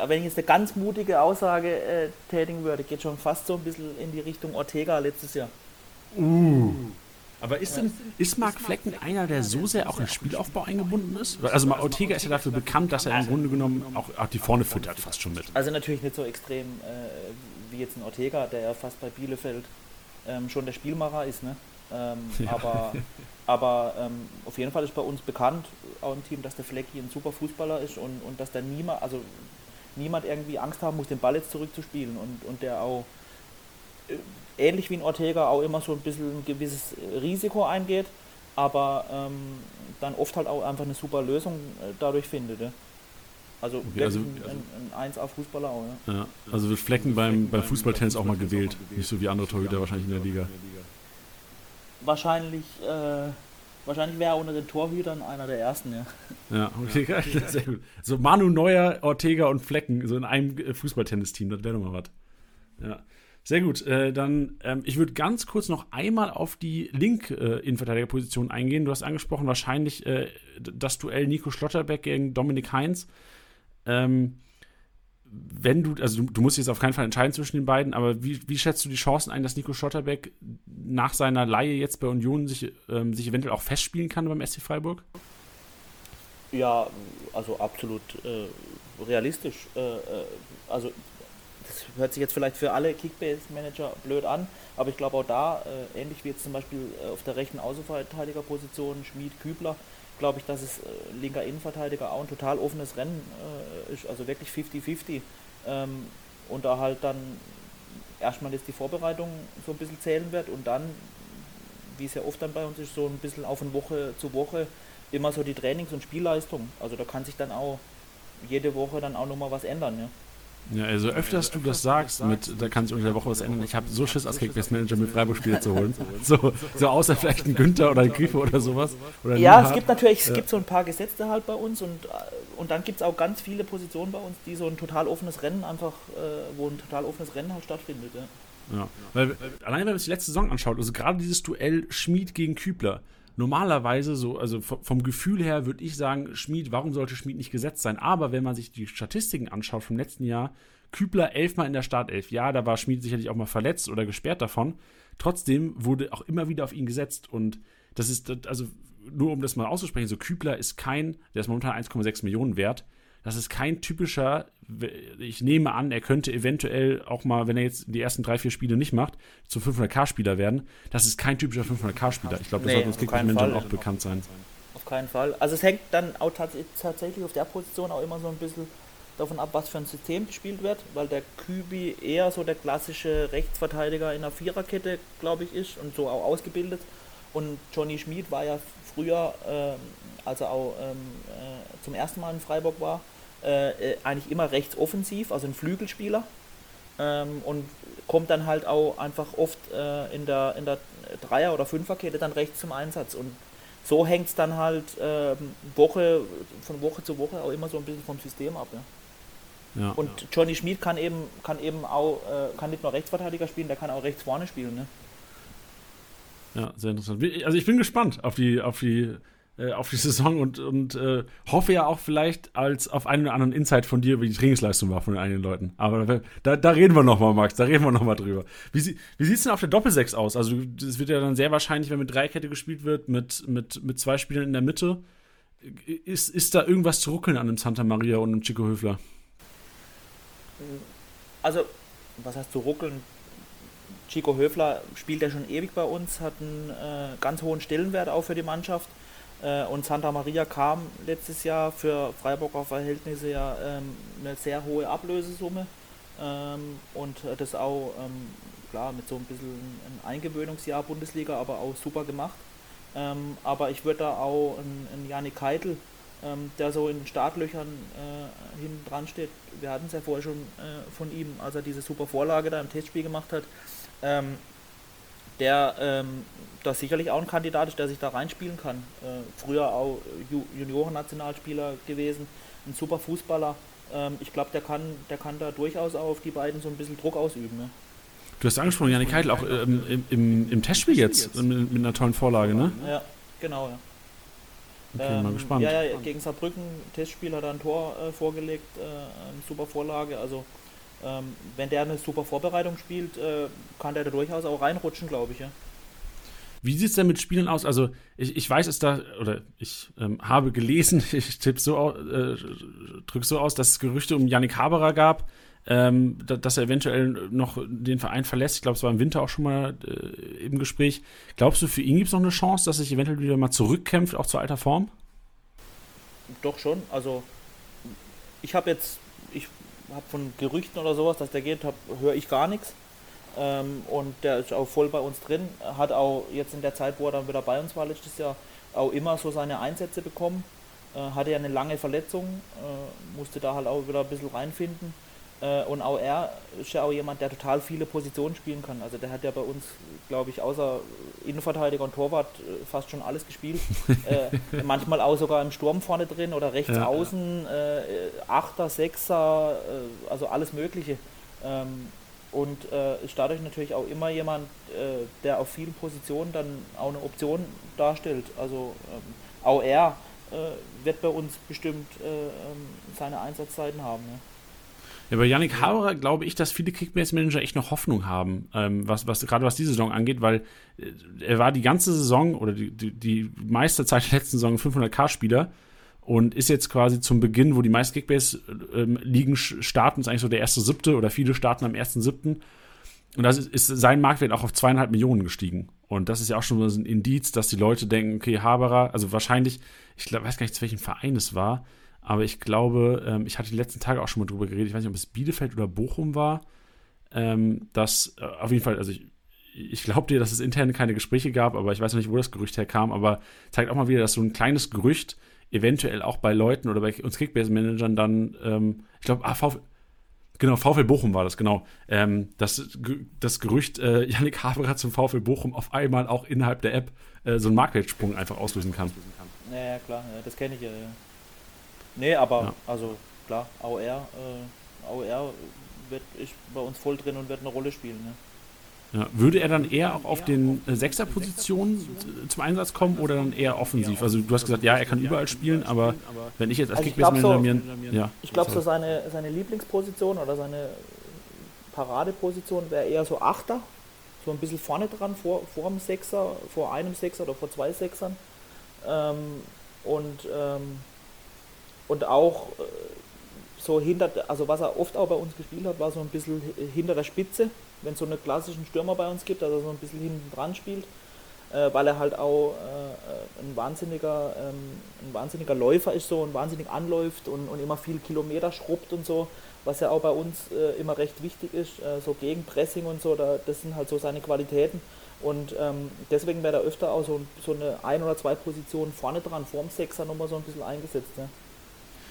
äh, wenn ich jetzt eine ganz mutige Aussage äh, tätigen würde, geht schon fast so ein bisschen in die Richtung Ortega letztes Jahr. Uh. Aber ist, denn, ist Marc Flecken einer, der so sehr auch in Spielaufbau eingebunden ist? Also Ortega ist ja dafür bekannt, dass er im Grunde genommen auch, auch die vorne füttert fast schon mit. Also natürlich nicht so extrem äh, wie jetzt ein Ortega, der ja fast bei Bielefeld ähm, schon der Spielmacher ist. Ne? Ähm, ja. Aber, aber ähm, auf jeden Fall ist bei uns bekannt, auch im Team, dass der Flecki ein super Fußballer ist und, und dass da niemand, also niemand irgendwie Angst haben muss, den Ball jetzt zurückzuspielen und, und der auch äh, ähnlich wie ein Ortega auch immer so ein bisschen ein gewisses Risiko eingeht, aber ähm, dann oft halt auch einfach eine super Lösung äh, dadurch findet. Ja. Also, okay, also ein, ein 1A-Fußballer auch. Ja. ja. also wird Flecken beim, beim Fußballtennis auch mal gewählt, nicht so wie andere Torhüter wahrscheinlich in der Liga. Wahrscheinlich, äh, wahrscheinlich wäre er unter den Torhütern einer der ersten, ja. Ja, okay, ja. sehr gut. So Manu Neuer, Ortega und Flecken, so in einem äh, Fußballtennisteam, das wäre doch mal was. Ja. Sehr gut, äh, dann ähm, ich würde ganz kurz noch einmal auf die Link-Innenverteidigerposition äh, eingehen. Du hast angesprochen, wahrscheinlich äh, das Duell Nico Schlotterbeck gegen Dominik Heinz. Ähm, wenn du, also du, du, musst jetzt auf keinen Fall entscheiden zwischen den beiden, aber wie, wie schätzt du die Chancen ein, dass Nico Schlotterbeck nach seiner Laie jetzt bei Union sich, ähm, sich eventuell auch festspielen kann beim SC Freiburg? Ja, also absolut äh, realistisch. Äh, äh also das hört sich jetzt vielleicht für alle Kickbase-Manager blöd an, aber ich glaube auch da, äh, ähnlich wie jetzt zum Beispiel äh, auf der rechten Außenverteidigerposition Schmied, Kübler, glaube ich, dass es äh, linker Innenverteidiger auch ein total offenes Rennen äh, ist, also wirklich 50-50. Ähm, und da halt dann erstmal jetzt die Vorbereitung so ein bisschen zählen wird und dann, wie es ja oft dann bei uns ist, so ein bisschen auf von Woche zu Woche immer so die Trainings- und Spielleistung. Also da kann sich dann auch jede Woche dann auch nochmal was ändern. Ja. Ja, also öfters du das sagst, mit, da kann sich unter der Woche was ändern. Ich habe so Schiss als Kickbase-Manager mit Freiburg-Spieler zu holen. So, so außer vielleicht ein Günther oder ein Griffe oder sowas. Oder ja, es gibt natürlich, es gibt so ein paar Gesetze halt bei uns und, äh, und dann gibt es auch ganz viele Positionen bei uns, die so ein total offenes Rennen einfach, äh, wo ein total offenes Rennen halt stattfindet. Ja. Ja, weil allein wenn man sich die letzte Saison anschaut, also gerade dieses Duell Schmied gegen Kübler, normalerweise so, also vom Gefühl her würde ich sagen, Schmied, warum sollte Schmied nicht gesetzt sein? Aber wenn man sich die Statistiken anschaut vom letzten Jahr, Kübler elfmal in der Startelf. Ja, da war Schmied sicherlich auch mal verletzt oder gesperrt davon. Trotzdem wurde auch immer wieder auf ihn gesetzt und das ist, also nur um das mal auszusprechen, so Kübler ist kein, der ist momentan 1,6 Millionen wert. Das ist kein typischer, ich nehme an, er könnte eventuell auch mal, wenn er jetzt die ersten drei, vier Spiele nicht macht, zum 500k-Spieler werden. Das ist kein typischer 500k-Spieler. Ich glaube, das nee, sollte uns Kickbase-Managern auch bekannt sein. Auf keinen Fall. Also es hängt dann auch tats tatsächlich auf der Position auch immer so ein bisschen davon ab, was für ein System gespielt wird, weil der Kübi eher so der klassische Rechtsverteidiger in einer Viererkette, glaube ich, ist und so auch ausgebildet. Und Johnny Schmid war ja früher, äh, als er auch ähm, äh, zum ersten Mal in Freiburg war, äh, äh, eigentlich immer rechtsoffensiv, also ein Flügelspieler. Ähm, und kommt dann halt auch einfach oft äh, in der, in der Dreier- oder Fünferkette dann rechts zum Einsatz. Und so hängt es dann halt ähm, Woche, von Woche zu Woche auch immer so ein bisschen vom System ab. Ja. ja und Johnny Schmid kann eben, kann eben auch, äh, kann nicht nur Rechtsverteidiger spielen, der kann auch rechts vorne spielen. Ne? Ja, sehr interessant. Also ich bin gespannt auf die, auf die äh, auf die Saison und, und äh, hoffe ja auch vielleicht als auf einen oder anderen Insight von dir, wie die Trainingsleistung war von den einigen Leuten. Aber da, da reden wir nochmal, Max, da reden wir nochmal drüber. Wie, wie sieht es denn auf der Doppelsechs aus? Also es wird ja dann sehr wahrscheinlich, wenn mit Dreikette gespielt wird, mit, mit, mit zwei Spielern in der Mitte. Ist, ist da irgendwas zu ruckeln an dem Santa Maria und dem Chico Höfler? Also, was heißt zu ruckeln? Chico Höfler spielt ja schon ewig bei uns, hat einen äh, ganz hohen Stellenwert auch für die Mannschaft. Äh, und Santa Maria kam letztes Jahr für Freiburger Verhältnisse ja ähm, eine sehr hohe Ablösesumme. Ähm, und das auch ähm, klar mit so ein bisschen ein Eingewöhnungsjahr Bundesliga, aber auch super gemacht. Aber ich würde da auch einen, Janik Keitel, ähm, der so in Startlöchern äh, hinten dran steht, wir hatten es ja vorher schon äh, von ihm, als er diese super Vorlage da im Testspiel gemacht hat, ähm, der ähm, da sicherlich auch ein Kandidat ist, der sich da reinspielen kann. Äh, früher auch Ju Junioren-Nationalspieler gewesen, ein super Fußballer. Ähm, ich glaube, der kann, der kann da durchaus auch auf die beiden so ein bisschen Druck ausüben. Ne? Du hast angesprochen, Janik Keitel, auch ähm, im, im, im, Testspiel jetzt mit, mit, einer tollen Vorlage, ne? Ja, genau, ja. Okay, ähm, mal gespannt. Ja, ja, gegen Saarbrücken, Testspiel hat er ein Tor äh, vorgelegt, äh, eine super Vorlage, also ähm, wenn der eine super Vorbereitung spielt, äh, kann der da durchaus auch reinrutschen, glaube ich. Ja. Wie sieht es denn mit Spielen aus? Also, ich, ich weiß es da, oder ich ähm, habe gelesen, ich tippe so, äh, drücke so aus, dass es Gerüchte um Yannick Haberer gab, ähm, da, dass er eventuell noch den Verein verlässt. Ich glaube, es war im Winter auch schon mal äh, im Gespräch. Glaubst du, für ihn gibt es noch eine Chance, dass er sich eventuell wieder mal zurückkämpft, auch zur alter Form? Doch schon. Also, ich habe jetzt, habe von Gerüchten oder sowas, dass der geht, höre ich gar nichts. Ähm, und der ist auch voll bei uns drin. Hat auch jetzt in der Zeit, wo er dann wieder bei uns war letztes Jahr, auch immer so seine Einsätze bekommen. Äh, hatte ja eine lange Verletzung, äh, musste da halt auch wieder ein bisschen reinfinden. Äh, und auch er ist ja auch jemand, der total viele Positionen spielen kann. Also der hat ja bei uns, glaube ich, außer Innenverteidiger und Torwart äh, fast schon alles gespielt. äh, manchmal auch sogar im Sturm vorne drin oder rechts ja, außen, ja. Äh, Achter, Sechser, äh, also alles Mögliche. Ähm, und äh, ist dadurch natürlich auch immer jemand, der auf vielen Positionen dann auch eine Option darstellt. Also ähm, auch er wird bei uns bestimmt ähm, seine Einsatzzeiten haben. Ja. Ja, bei Yannick Haberer glaube ich, dass viele Kickbase-Manager echt noch Hoffnung haben, ähm, was, was, gerade was diese Saison angeht, weil äh, er war die ganze Saison oder die, die, die meiste Zeit der letzten Saison 500k-Spieler und ist jetzt quasi zum Beginn, wo die meisten Kickbase-Ligen ähm, starten, ist eigentlich so der erste siebte oder viele starten am ersten siebten. Und das ist, ist sein Marktwert auch auf zweieinhalb Millionen gestiegen. Und das ist ja auch schon so ein Indiz, dass die Leute denken, okay, Haberer, also wahrscheinlich, ich glaub, weiß gar nicht, zu welchem Verein es war, aber ich glaube, ähm, ich hatte die letzten Tage auch schon mal drüber geredet, ich weiß nicht, ob es Bielefeld oder Bochum war, ähm, dass äh, auf jeden Fall, also ich, ich glaube dir, dass es intern keine Gespräche gab, aber ich weiß noch nicht, wo das Gerücht herkam, aber zeigt auch mal wieder, dass so ein kleines Gerücht eventuell auch bei Leuten oder bei uns Kickbase-Managern dann, ähm, ich glaube, ah, VfL, genau, VfL Bochum war das, genau, ähm, dass das Gerücht, äh, Yannick Haberer zum VfL Bochum auf einmal auch innerhalb der App äh, so einen Marktwertsprung einfach auslösen kann. Ja, klar, ja, das kenne ich ja. ja. Nee, aber ja. also klar, AOR, äh, AOR wird ist bei uns voll drin und wird eine Rolle spielen. Ne? Ja, würde er dann eher auch auf den äh, Sechserpositionen zum Einsatz kommen oder dann eher offensiv? Also du hast gesagt, ja, er kann überall spielen, aber wenn ich jetzt als also Kickbase-Manager so, mir... Ja, ich glaube so seine, seine Lieblingsposition oder seine Paradeposition wäre eher so Achter, so ein bisschen vorne dran, vor, vor dem Sechser, vor einem Sechser oder vor zwei Sechsern. Ähm, und ähm, und auch äh, so hinter, also was er oft auch bei uns gespielt hat, war so ein bisschen hinter der Spitze, wenn es so einen klassischen Stürmer bei uns gibt, also so ein bisschen hinten dran spielt. äh, weil er halt auch äh, ein, wahnsinniger, ähm, ein wahnsinniger Läufer ist, so und wahnsinnig anläuft und, und immer viel Kilometer schrubbt und so, was ja auch bei uns äh, immer recht wichtig ist, äh, so gegen Pressing und so, da, das sind halt so seine Qualitäten. Und ähm, deswegen wäre da öfter auch so, so eine ein oder zwei Positionen vorne dran, vorm Sechser nochmal so ein bisschen eingesetzt. Ja.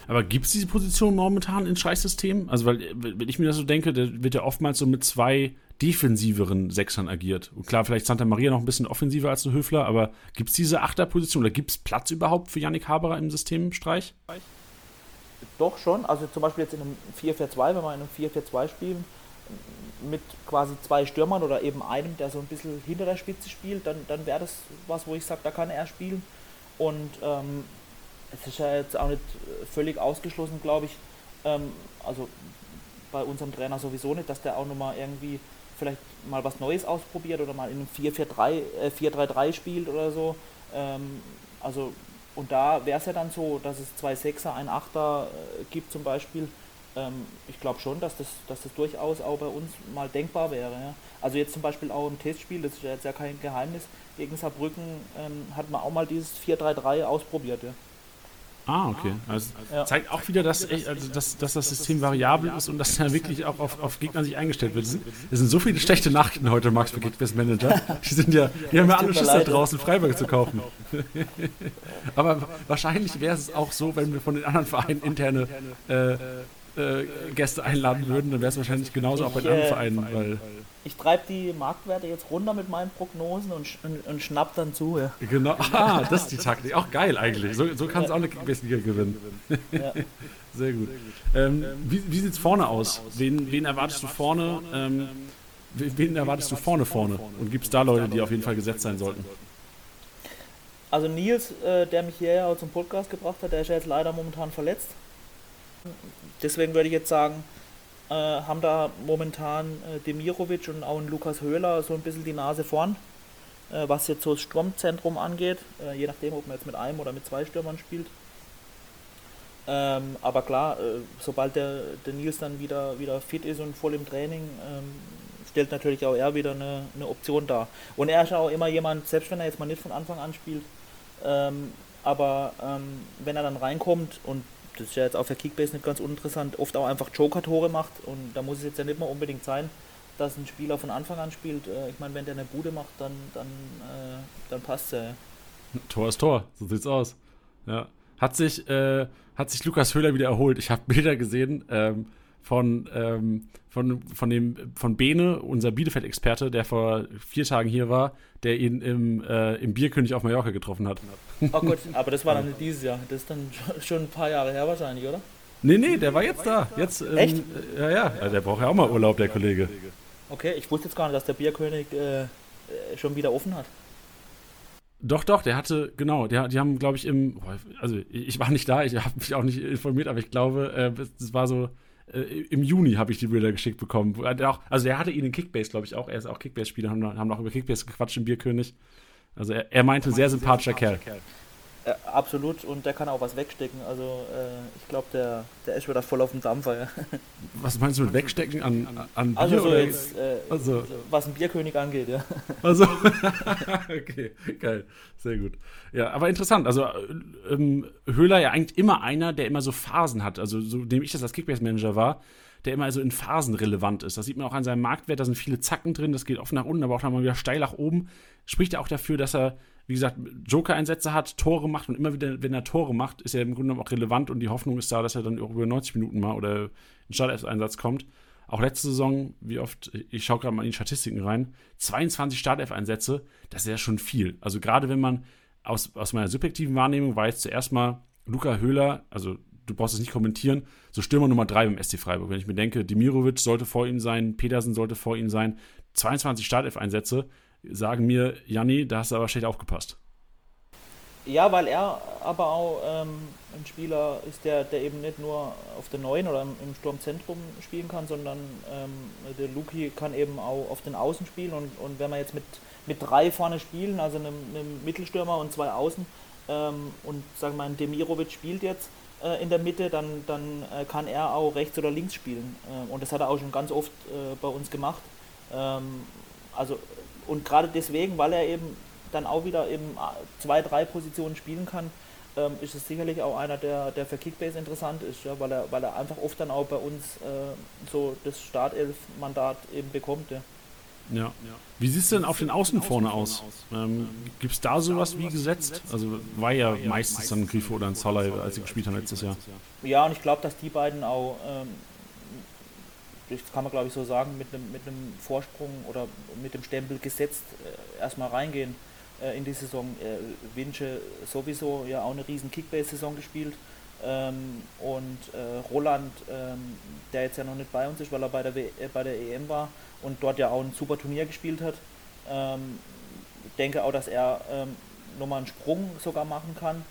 Aber gibt es diese Position momentan in Scheißsystem? Also, weil, wenn ich mir das so denke, da wird ja oftmals so mit zwei defensiveren Sechsern agiert. Und klar, vielleicht Santa Maria noch ein bisschen offensiver als der Höfler, aber gibt es diese Achterposition oder gibt es Platz überhaupt für Yannick Haberer im Systemstreich? Doch schon. Also zum Beispiel jetzt in einem 4-4-2, wenn wir in einem 4-4-2 spielen, mit quasi zwei Stürmern oder eben einem, der so ein bisschen hinter der Spitze spielt, dann, dann wäre das was, wo ich sage, da kann er spielen. Und ähm, es ist ja jetzt auch nicht völlig ausgeschlossen, glaube ich. Ähm, also bei unserem Trainer sowieso nicht, dass der auch nochmal irgendwie vielleicht mal was Neues ausprobiert oder mal in einem 4-4-3 äh, spielt oder so. Ähm, also und da wäre es ja dann so, dass es zwei Sechser, ein Achter äh, gibt zum Beispiel. Ähm, ich glaube schon, dass das, dass das durchaus auch bei uns mal denkbar wäre. Ja. Also jetzt zum Beispiel auch im Testspiel, das ist ja jetzt ja kein Geheimnis, gegen Saarbrücken ähm, hat man auch mal dieses 4-3-3 ausprobiert. Ja. Ah, okay. Also ja. zeigt auch wieder, dass, also, dass, dass das System variabel ist und dass er wirklich auch auf, auf Gegner sich eingestellt wird. Es sind, sind so viele schlechte Nachrichten heute, Max, für Kickbase Manager. Die sind ja, die haben ja alle Schiss da draußen, Freiburg zu kaufen. Aber wahrscheinlich wäre es auch so, wenn wir von den anderen Vereinen interne äh, äh, Gäste einladen würden, dann wäre es wahrscheinlich genauso auch bei den anderen Vereinen. Weil ich treibe die Marktwerte jetzt runter mit meinen Prognosen und, und, und schnapp dann zu. Ja. Genau, ah, das ist die Taktik. Auch geil eigentlich. So, so kann es ja. auch eine Kickbase-Liga gewinnen. Ja. Sehr gut. Ähm, wie wie sieht es vorne aus? Wen, wen erwartest du vorne? Ähm, wen erwartest du vorne vorne? Und gibt es da Leute, die auf jeden Fall gesetzt sein sollten? Also Nils, äh, der mich hierher zum Podcast gebracht hat, der ist ja jetzt leider momentan verletzt. Deswegen würde ich jetzt sagen, äh, haben da momentan äh, Demirovic und auch Lukas Höhler so ein bisschen die Nase vorn, äh, was jetzt so das Sturmzentrum angeht, äh, je nachdem, ob man jetzt mit einem oder mit zwei Stürmern spielt. Ähm, aber klar, äh, sobald der, der Nils dann wieder, wieder fit ist und voll im Training, ähm, stellt natürlich auch er wieder eine, eine Option dar. Und er ist auch immer jemand, selbst wenn er jetzt mal nicht von Anfang an spielt, ähm, aber ähm, wenn er dann reinkommt und das ist ja jetzt auf der Kickbase nicht ganz uninteressant, oft auch einfach Joker-Tore macht und da muss es jetzt ja nicht mal unbedingt sein, dass ein Spieler von Anfang an spielt. Äh, ich meine, wenn der eine Bude macht, dann, dann, äh, dann passt er. Tor ist Tor, so sieht's aus. Ja. Hat sich, äh, hat sich Lukas Höhler wieder erholt. Ich habe Bilder gesehen ähm, von, ähm, von, von, dem, von Bene, unser Bielefeld-Experte, der vor vier Tagen hier war, der ihn im, äh, im Bierkönig auf Mallorca getroffen hat. Oh gut, aber das war dann nicht dieses Jahr. Das ist dann schon ein paar Jahre her wahrscheinlich, oder? Nee, nee, der war jetzt da. Jetzt, ähm, Echt? Ja, ja, also der braucht ja auch mal Urlaub, der Kollege. Okay, ich wusste jetzt gar nicht, dass der Bierkönig äh, schon wieder offen hat. Doch, doch, der hatte, genau, der, die haben, glaube ich, im, also ich war nicht da, ich habe mich auch nicht informiert, aber ich glaube, äh, es war so, äh, im Juni habe ich die Bilder geschickt bekommen. Auch, also der hatte ihn in Kickbase, glaube ich, auch. Er ist auch Kickbase-Spieler, haben, haben auch über Kickbase gequatscht im Bierkönig. Also er, er meinte, sehr sympathischer Kerl. Kerl. Äh, absolut, und der kann auch was wegstecken. Also äh, ich glaube, der, der ist wieder voll auf dem Dampfer. Ja. Was meinst du mit wegstecken? An, an Bier also so jetzt, äh, also. was ein Bierkönig angeht, ja. Also, okay, geil, sehr gut. Ja, aber interessant. Also ähm, Höhler ja eigentlich immer einer, der immer so Phasen hat. Also so, dem ich das als Kickbase-Manager war, der immer so in Phasen relevant ist. Das sieht man auch an seinem Marktwert, da sind viele Zacken drin, das geht oft nach unten, aber auch mal wieder steil nach oben. Spricht ja auch dafür, dass er wie gesagt, Joker-Einsätze hat, Tore macht und immer wieder, wenn er Tore macht, ist er im Grunde auch relevant und die Hoffnung ist da, dass er dann über 90 Minuten mal oder in Startelf-Einsatz kommt. Auch letzte Saison, wie oft, ich schaue gerade mal in die Statistiken rein, 22 Startelf-Einsätze, das ist ja schon viel. Also gerade wenn man aus, aus meiner subjektiven Wahrnehmung war jetzt zuerst mal Luca Höhler, also du brauchst es nicht kommentieren, so Stürmer Nummer 3 beim SC Freiburg. Wenn ich mir denke, Dimirovic sollte vor ihm sein, Pedersen sollte vor ihm sein, 22 Startelf-Einsätze, sagen mir, Janni, da hast du aber schlecht aufgepasst. Ja, weil er aber auch ähm, ein Spieler ist, der, der eben nicht nur auf der Neuen oder im, Sturmzentrum spielen kann, sondern ähm, der Luki kann eben auch auf den Außen spielen und, und wenn wir jetzt mit, mit drei vorne spielen, also einem, einem Mittelstürmer und zwei Außen ähm, und sagen wir mal, Demirovic spielt jetzt äh, in der Mitte, dann, dann äh, kann er auch rechts oder links spielen äh, und das hat er auch schon ganz oft äh, bei uns gemacht. Ähm, also und gerade deswegen, weil er eben dann auch wieder eben zwei, drei Positionen spielen kann, ähm, ist es sicherlich auch einer, der, der für Kickbase interessant ist, ja, weil, er, weil er einfach oft dann auch bei uns äh, so das Startelf-Mandat eben bekommt. Ja. Ja. Wie sieht es denn auf den Außen vorne aus? Ähm, Gibt es da sowas wie gesetzt? Also war ja meistens dann Grifo oder ein Zoller, als sie gespielt haben letztes Jahr. Ja, und ich glaube, dass die beiden auch, ähm, das kann man glaube ich so sagen, mit einem mit Vorsprung oder mit dem Stempel gesetzt äh, erstmal reingehen äh, in die Saison. Äh, Winche sowieso ja auch eine riesen Kickbase-Saison gespielt. Ähm, und äh, Roland, ähm, der jetzt ja noch nicht bei uns ist, weil er bei der, w äh, bei der EM war und dort ja auch ein super Turnier gespielt hat. Ähm, denke auch, dass er ähm, nochmal einen Sprung sogar machen kann.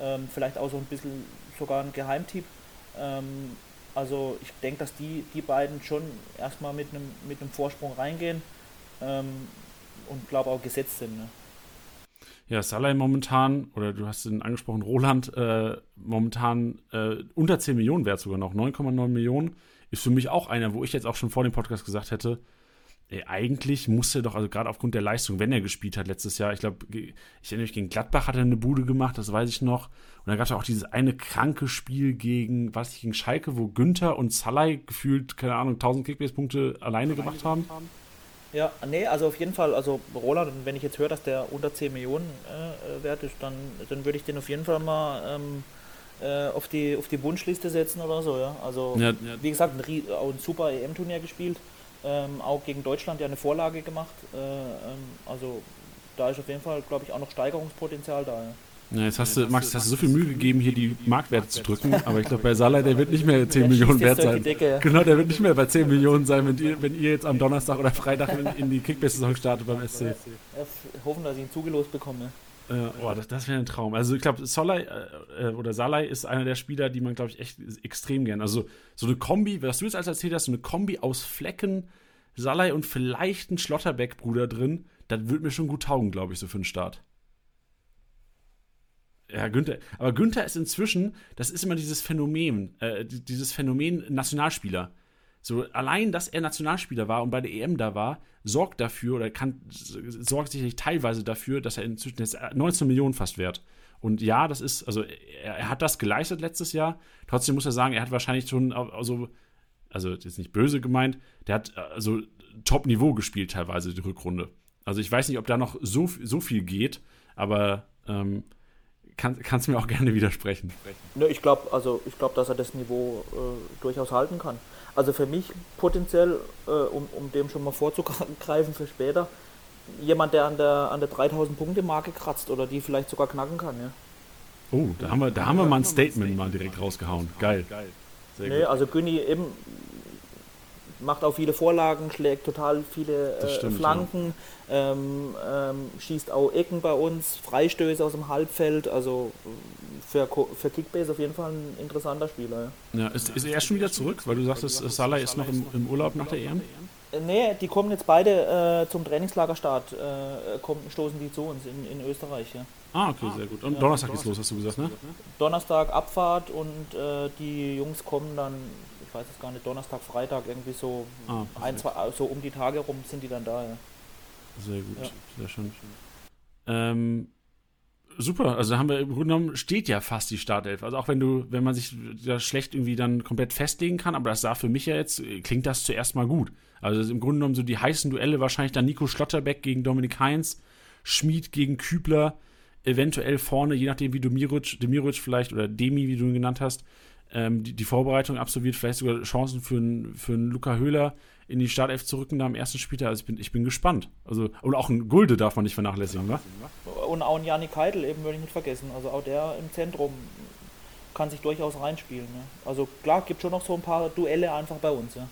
Ähm, vielleicht auch so ein bisschen sogar ein Geheimtipp. Also ich denke, dass die, die beiden schon erstmal mit einem mit einem Vorsprung reingehen ähm, und glaube auch gesetzt sind. Ne? Ja, Salah momentan, oder du hast ihn angesprochen, Roland, äh, momentan äh, unter 10 Millionen wert sogar noch, 9,9 Millionen, ist für mich auch einer, wo ich jetzt auch schon vor dem Podcast gesagt hätte, ey, eigentlich muss er doch, also gerade aufgrund der Leistung, wenn er gespielt hat letztes Jahr, ich glaube, ich erinnere mich, gegen Gladbach hat er eine Bude gemacht, das weiß ich noch. Und dann gab es auch dieses eine kranke Spiel gegen, was ich, gegen Schalke, wo Günther und Salai gefühlt, keine Ahnung, 1000 Kickbase-Punkte alleine gemacht haben. Ja, nee, also auf jeden Fall, also Roland, wenn ich jetzt höre, dass der unter 10 Millionen äh, wert ist, dann, dann würde ich den auf jeden Fall mal ähm, äh, auf, die, auf die Wunschliste setzen oder so, ja. Also, ja, ja. wie gesagt, ein, auch ein super EM-Turnier gespielt, ähm, auch gegen Deutschland ja eine Vorlage gemacht, äh, ähm, also da ist auf jeden Fall, glaube ich, auch noch Steigerungspotenzial da, ja. Ja, jetzt hast du, Max, hast du so viel Mühe gegeben, hier die Marktwerte zu drücken, aber ich glaube, bei Salah, der wird nicht mehr 10 Millionen wert sein. Genau, der wird nicht mehr bei 10 Millionen sein, wenn ihr, wenn ihr jetzt am Donnerstag oder Freitag in, die Kickbase-Saison startet beim SC. Hoffen, dass ich ihn zugelost bekomme. Äh, oh, das, das wäre ein Traum. Also ich glaube, Solai äh, oder Salai ist einer der Spieler, die man, glaube ich, echt extrem gern. Also so eine Kombi, was du jetzt als erzählt hast, so eine Kombi aus Flecken, Salai und vielleicht ein Schlotterbeck-Bruder drin, das würde mir schon gut taugen, glaube ich, so für den Start. Ja, Günther. Aber Günther ist inzwischen, das ist immer dieses Phänomen, äh, dieses Phänomen Nationalspieler. So, allein, dass er Nationalspieler war und bei der EM da war, sorgt dafür oder kann, sorgt sicherlich teilweise dafür, dass er inzwischen jetzt 19 Millionen fast wert. Und ja, das ist, also er, er, hat das geleistet letztes Jahr. Trotzdem muss er sagen, er hat wahrscheinlich schon, also, also jetzt nicht böse gemeint, der hat also Top-Niveau gespielt teilweise die Rückrunde. Also ich weiß nicht, ob da noch so, so viel geht, aber ähm, kann, kannst du mir auch gerne widersprechen. Ne, ich glaube, also ich glaube, dass er das Niveau äh, durchaus halten kann. Also für mich potenziell, äh, um, um dem schon mal vorzugreifen für später, jemand, der an der, an der 3000 Punkte Marke kratzt oder die vielleicht sogar knacken kann, ja. Oh, da haben wir, da haben wir mal ein Statement mal direkt rausgehauen. Geil. Sehr nee, gut. also Günni eben macht auch viele Vorlagen, schlägt total viele äh, stimmt, Flanken, ja. ähm, ähm, schießt auch Ecken bei uns, Freistöße aus dem Halbfeld, also für, für Kickbase auf jeden Fall ein interessanter Spieler. Ja, ja ist, ist er schon wieder zurück, weil du sagtest, Salah ist noch im, im Urlaub nach der EM? Äh, nee, die kommen jetzt beide äh, zum Trainingslagerstart, äh, kommen, stoßen die zu uns in, in Österreich. Ja. Ah, okay, sehr gut. Und ja, Donnerstag geht's los, hast du gesagt, ne? Donnerstag Abfahrt und äh, die Jungs kommen dann ich weiß es gar nicht, Donnerstag, Freitag, irgendwie so ah, ein, zwei, so um die Tage rum sind die dann da, ja. Sehr gut, ja. sehr schön. Ähm, super, also haben wir im Grunde genommen steht ja fast die Startelf. Also auch wenn du, wenn man sich da schlecht irgendwie dann komplett festlegen kann, aber das sah für mich ja jetzt, klingt das zuerst mal gut. Also im Grunde genommen so die heißen Duelle wahrscheinlich dann Nico Schlotterbeck gegen Dominik Heinz, Schmid gegen Kübler, eventuell vorne, je nachdem wie Demirovic, Demirovic vielleicht oder Demi, wie du ihn genannt hast, ähm, die, die, Vorbereitung absolviert, vielleicht sogar Chancen für einen für Luca Höhler in die Startelf zu rücken da am ersten Spieltag. Also ich bin, ich bin gespannt. Also, und auch ein Gulde darf man nicht vernachlässigen, wa? Und auch ein Janik Heidel eben würde ich nicht vergessen. Also auch der im Zentrum kann sich durchaus reinspielen. Ne? Also klar, gibt schon noch so ein paar Duelle einfach bei uns. Ja.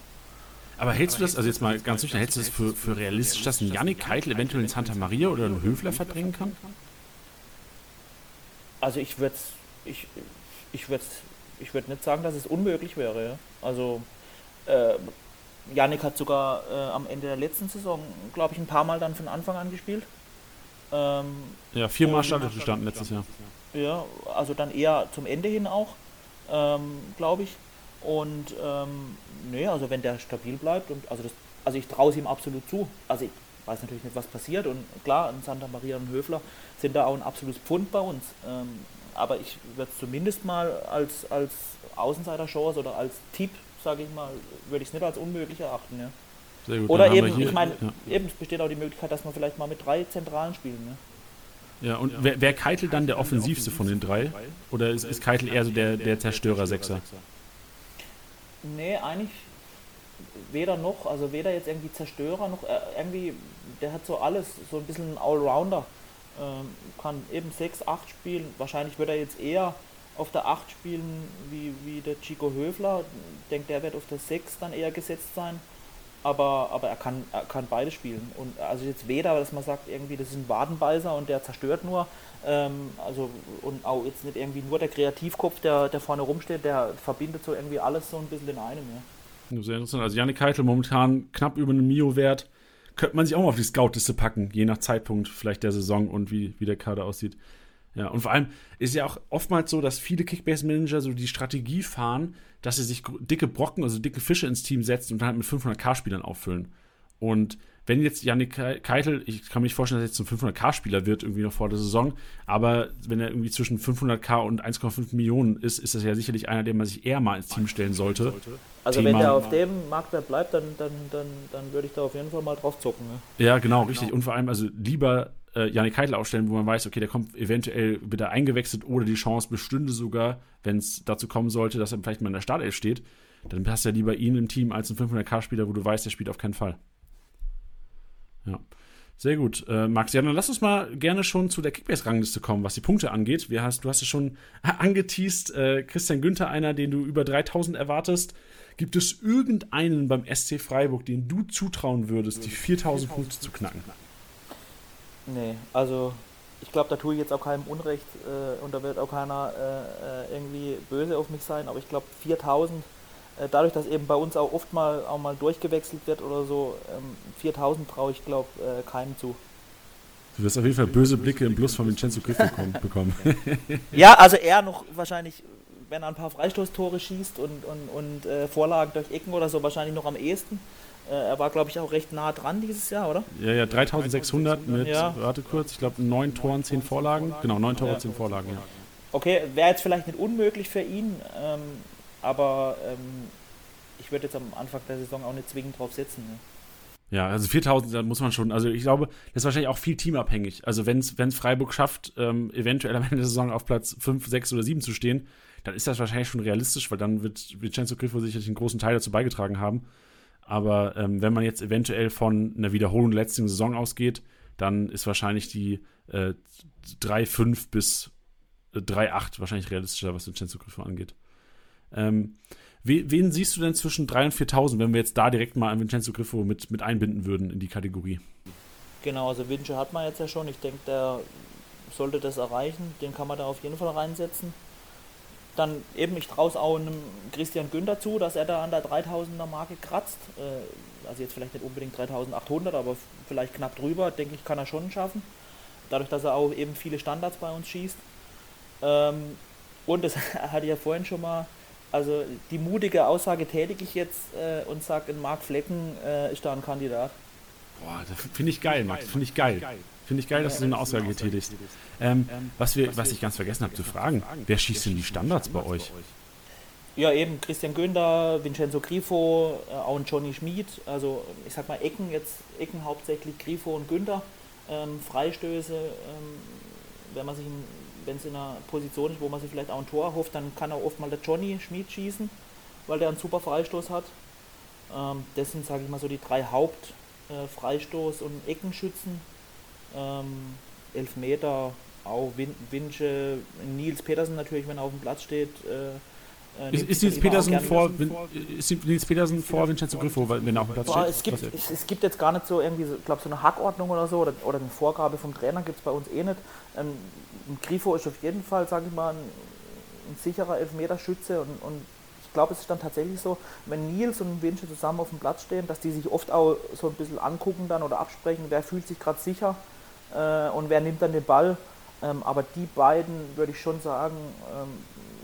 Aber hältst du das, also jetzt mal ganz nüchtern, hältst du das für, für realistisch, dass ein Janik Keitel eventuell in Santa Maria oder einen Höfler verdrängen kann? Also ich würde es ich, ich ich würde nicht sagen, dass es unmöglich wäre. Ja. Also äh, Janik hat sogar äh, am Ende der letzten Saison, glaube ich, ein paar Mal dann von Anfang an gespielt. Ähm, ja, viermal startet gestanden letztes Jahr. Ja, also dann eher zum Ende hin auch, ähm, glaube ich. Und ähm, nee, also wenn der stabil bleibt und also das, also ich traue es ihm absolut zu. Also ich, weiß natürlich nicht, was passiert. Und klar, Santa Maria und Höfler sind da auch ein absolutes Pfund bei uns. Ähm, aber ich würde es zumindest mal als, als Außenseiter-Chance oder als Tipp, sage ich mal, würde ich es nicht als unmöglich erachten. Ja. Gut, oder eben, ich meine, ja. eben besteht auch die Möglichkeit, dass man vielleicht mal mit drei Zentralen spielen. Ne? Ja, und ja. wäre wär Keitel dann der offensivste von den drei? Oder ist, ist Keitel eher so der, der Zerstörer-Sechser? Nee, eigentlich weder noch, also weder jetzt irgendwie Zerstörer noch äh, irgendwie, der hat so alles, so ein bisschen ein Allrounder. Ähm, kann eben 6, 8 spielen. Wahrscheinlich wird er jetzt eher auf der 8 spielen wie, wie der Chico Höfler. Ich denke, der wird auf der 6 dann eher gesetzt sein. Aber, aber er, kann, er kann beide spielen. Und also jetzt weder, dass man sagt, irgendwie, das ist ein Wadenbeißer und der zerstört nur. Ähm, also und auch jetzt nicht irgendwie nur der Kreativkopf, der, der vorne rumsteht, der verbindet so irgendwie alles so ein bisschen in einem. Ja. Sehr interessant. Also Janik Keitel momentan knapp über einen Mio-Wert. Könnte man sich auch mal auf die Scout-Liste packen, je nach Zeitpunkt vielleicht der Saison und wie, wie der Kader aussieht. Ja, und vor allem ist ja auch oftmals so, dass viele Kickbase-Manager so die Strategie fahren, dass sie sich dicke Brocken, also dicke Fische ins Team setzen und dann halt mit 500k-Spielern auffüllen. Und wenn jetzt Janik Keitel, ich kann mir nicht vorstellen, dass er jetzt zum 500k-Spieler wird, irgendwie noch vor der Saison, aber wenn er irgendwie zwischen 500k und 1,5 Millionen ist, ist das ja sicherlich einer, den man sich eher mal ins Team stellen sollte. Also Thema, wenn der auf dem Marktwert bleibt, dann, dann, dann, dann würde ich da auf jeden Fall mal drauf zocken. Ne? Ja, genau, richtig. Und vor allem, also lieber äh, Janik Keitel aufstellen, wo man weiß, okay, der kommt eventuell wieder eingewechselt oder die Chance bestünde sogar, wenn es dazu kommen sollte, dass er vielleicht mal in der Startelf steht, dann passt ja lieber ihn im Team als ein 500k-Spieler, wo du weißt, der spielt auf keinen Fall. Ja. Sehr gut. Äh, Max, ja, dann lass uns mal gerne schon zu der Kickbase-Rangliste kommen, was die Punkte angeht. Wir hast, du hast ja schon angeteased, äh, Christian Günther, einer, den du über 3000 erwartest. Gibt es irgendeinen beim SC Freiburg, den du zutrauen würdest, die 4000 Punkte zu knacken? Nee, also ich glaube, da tue ich jetzt auch keinem Unrecht äh, und da wird auch keiner äh, äh irgendwie böse auf mich sein, aber ich glaube 4000, äh, dadurch, dass eben bei uns auch oft mal auch mal durchgewechselt wird oder so, ähm, 4000 traue ich glaube äh, keinem zu. Du wirst auf jeden Fall böse Blicke im Plus von Vincenzo Griffo bekommen. ja, also er noch wahrscheinlich, wenn er ein paar Freistoßtore schießt und, und, und äh, Vorlagen durch Ecken oder so, wahrscheinlich noch am ehesten. Äh, er war, glaube ich, auch recht nah dran dieses Jahr, oder? Ja, ja, 3600 mit, ja. warte kurz, ich glaube, neun Toren, zehn Vorlagen. Genau, neun Tore, zehn Vorlagen, ja. Okay, wäre jetzt vielleicht nicht unmöglich für ihn, ähm, aber ähm, ich würde jetzt am Anfang der Saison auch nicht zwingend drauf setzen. Ne? Ja, also 4000, da muss man schon, also ich glaube, das ist wahrscheinlich auch viel teamabhängig. Also wenn es Freiburg schafft, ähm, eventuell am Ende der Saison auf Platz 5, 6 oder 7 zu stehen, dann ist das wahrscheinlich schon realistisch, weil dann wird Vincenzo Griffo sicherlich einen großen Teil dazu beigetragen haben. Aber ähm, wenn man jetzt eventuell von einer Wiederholung der letzten Saison ausgeht, dann ist wahrscheinlich die äh, 3,5 bis äh, 3,8 wahrscheinlich realistischer, was Vincenzo angeht. Ähm, wen siehst du denn zwischen 3 und 4.000, wenn wir jetzt da direkt mal an Vincenzo Griffo mit, mit einbinden würden in die Kategorie? Genau, also Vince hat man jetzt ja schon. Ich denke, der sollte das erreichen. Den kann man da auf jeden Fall reinsetzen dann eben, ich traue es auch einem Christian Günther zu, dass er da an der 3000er Marke kratzt. Äh, also jetzt vielleicht nicht unbedingt 3800, aber vielleicht knapp drüber, denke ich, kann er schon schaffen. Dadurch, dass er auch eben viele Standards bei uns schießt. Ähm, und das hatte ich ja vorhin schon mal, also die mutige Aussage tätige ich jetzt äh, und sage, Marc Flecken äh, ist da ein Kandidat. Boah, das finde ich geil, Max, finde ich geil. Finde ich geil, dass du so eine Aussage getätigst. Ähm, was, wir, was ich ganz vergessen habe zu fragen, wer schießt denn die Standards bei euch? Ja, eben Christian Günther, Vincenzo Grifo, äh, auch ein Johnny Schmid. Also ich sag mal Ecken, jetzt Ecken hauptsächlich Grifo und Günther. Ähm, Freistöße, ähm, wenn man sich wenn es in einer Position ist, wo man sich vielleicht auch ein Tor erhofft, dann kann auch oft mal der Johnny Schmid schießen, weil der einen super Freistoß hat. Ähm, das sind, sage ich mal, so die drei Haupt-Freistoß- äh, und Eckenschützen ähm, Elfmeter, auch Win Winsche, Nils Petersen natürlich, wenn er auf dem Platz steht. Äh, äh ist, ist, Nils Petersen vor, Win, ist Nils Petersen vor Vincenzo Griffo, wenn er auf dem Platz Boah, steht? Es gibt, es, es, gibt jetzt gar nicht so irgendwie, ich glaube, so eine Hackordnung oder so oder, oder eine Vorgabe vom Trainer gibt es bei uns eh nicht. Ähm, Grifo ist auf jeden Fall, sage ich mal, ein, ein sicherer Elfmeterschütze und, und ich glaube, es ist dann tatsächlich so, wenn Nils und Winsche zusammen auf dem Platz stehen, dass die sich oft auch so ein bisschen angucken dann oder absprechen, wer fühlt sich gerade sicher äh, und wer nimmt dann den Ball. Ähm, aber die beiden, würde ich schon sagen, ähm,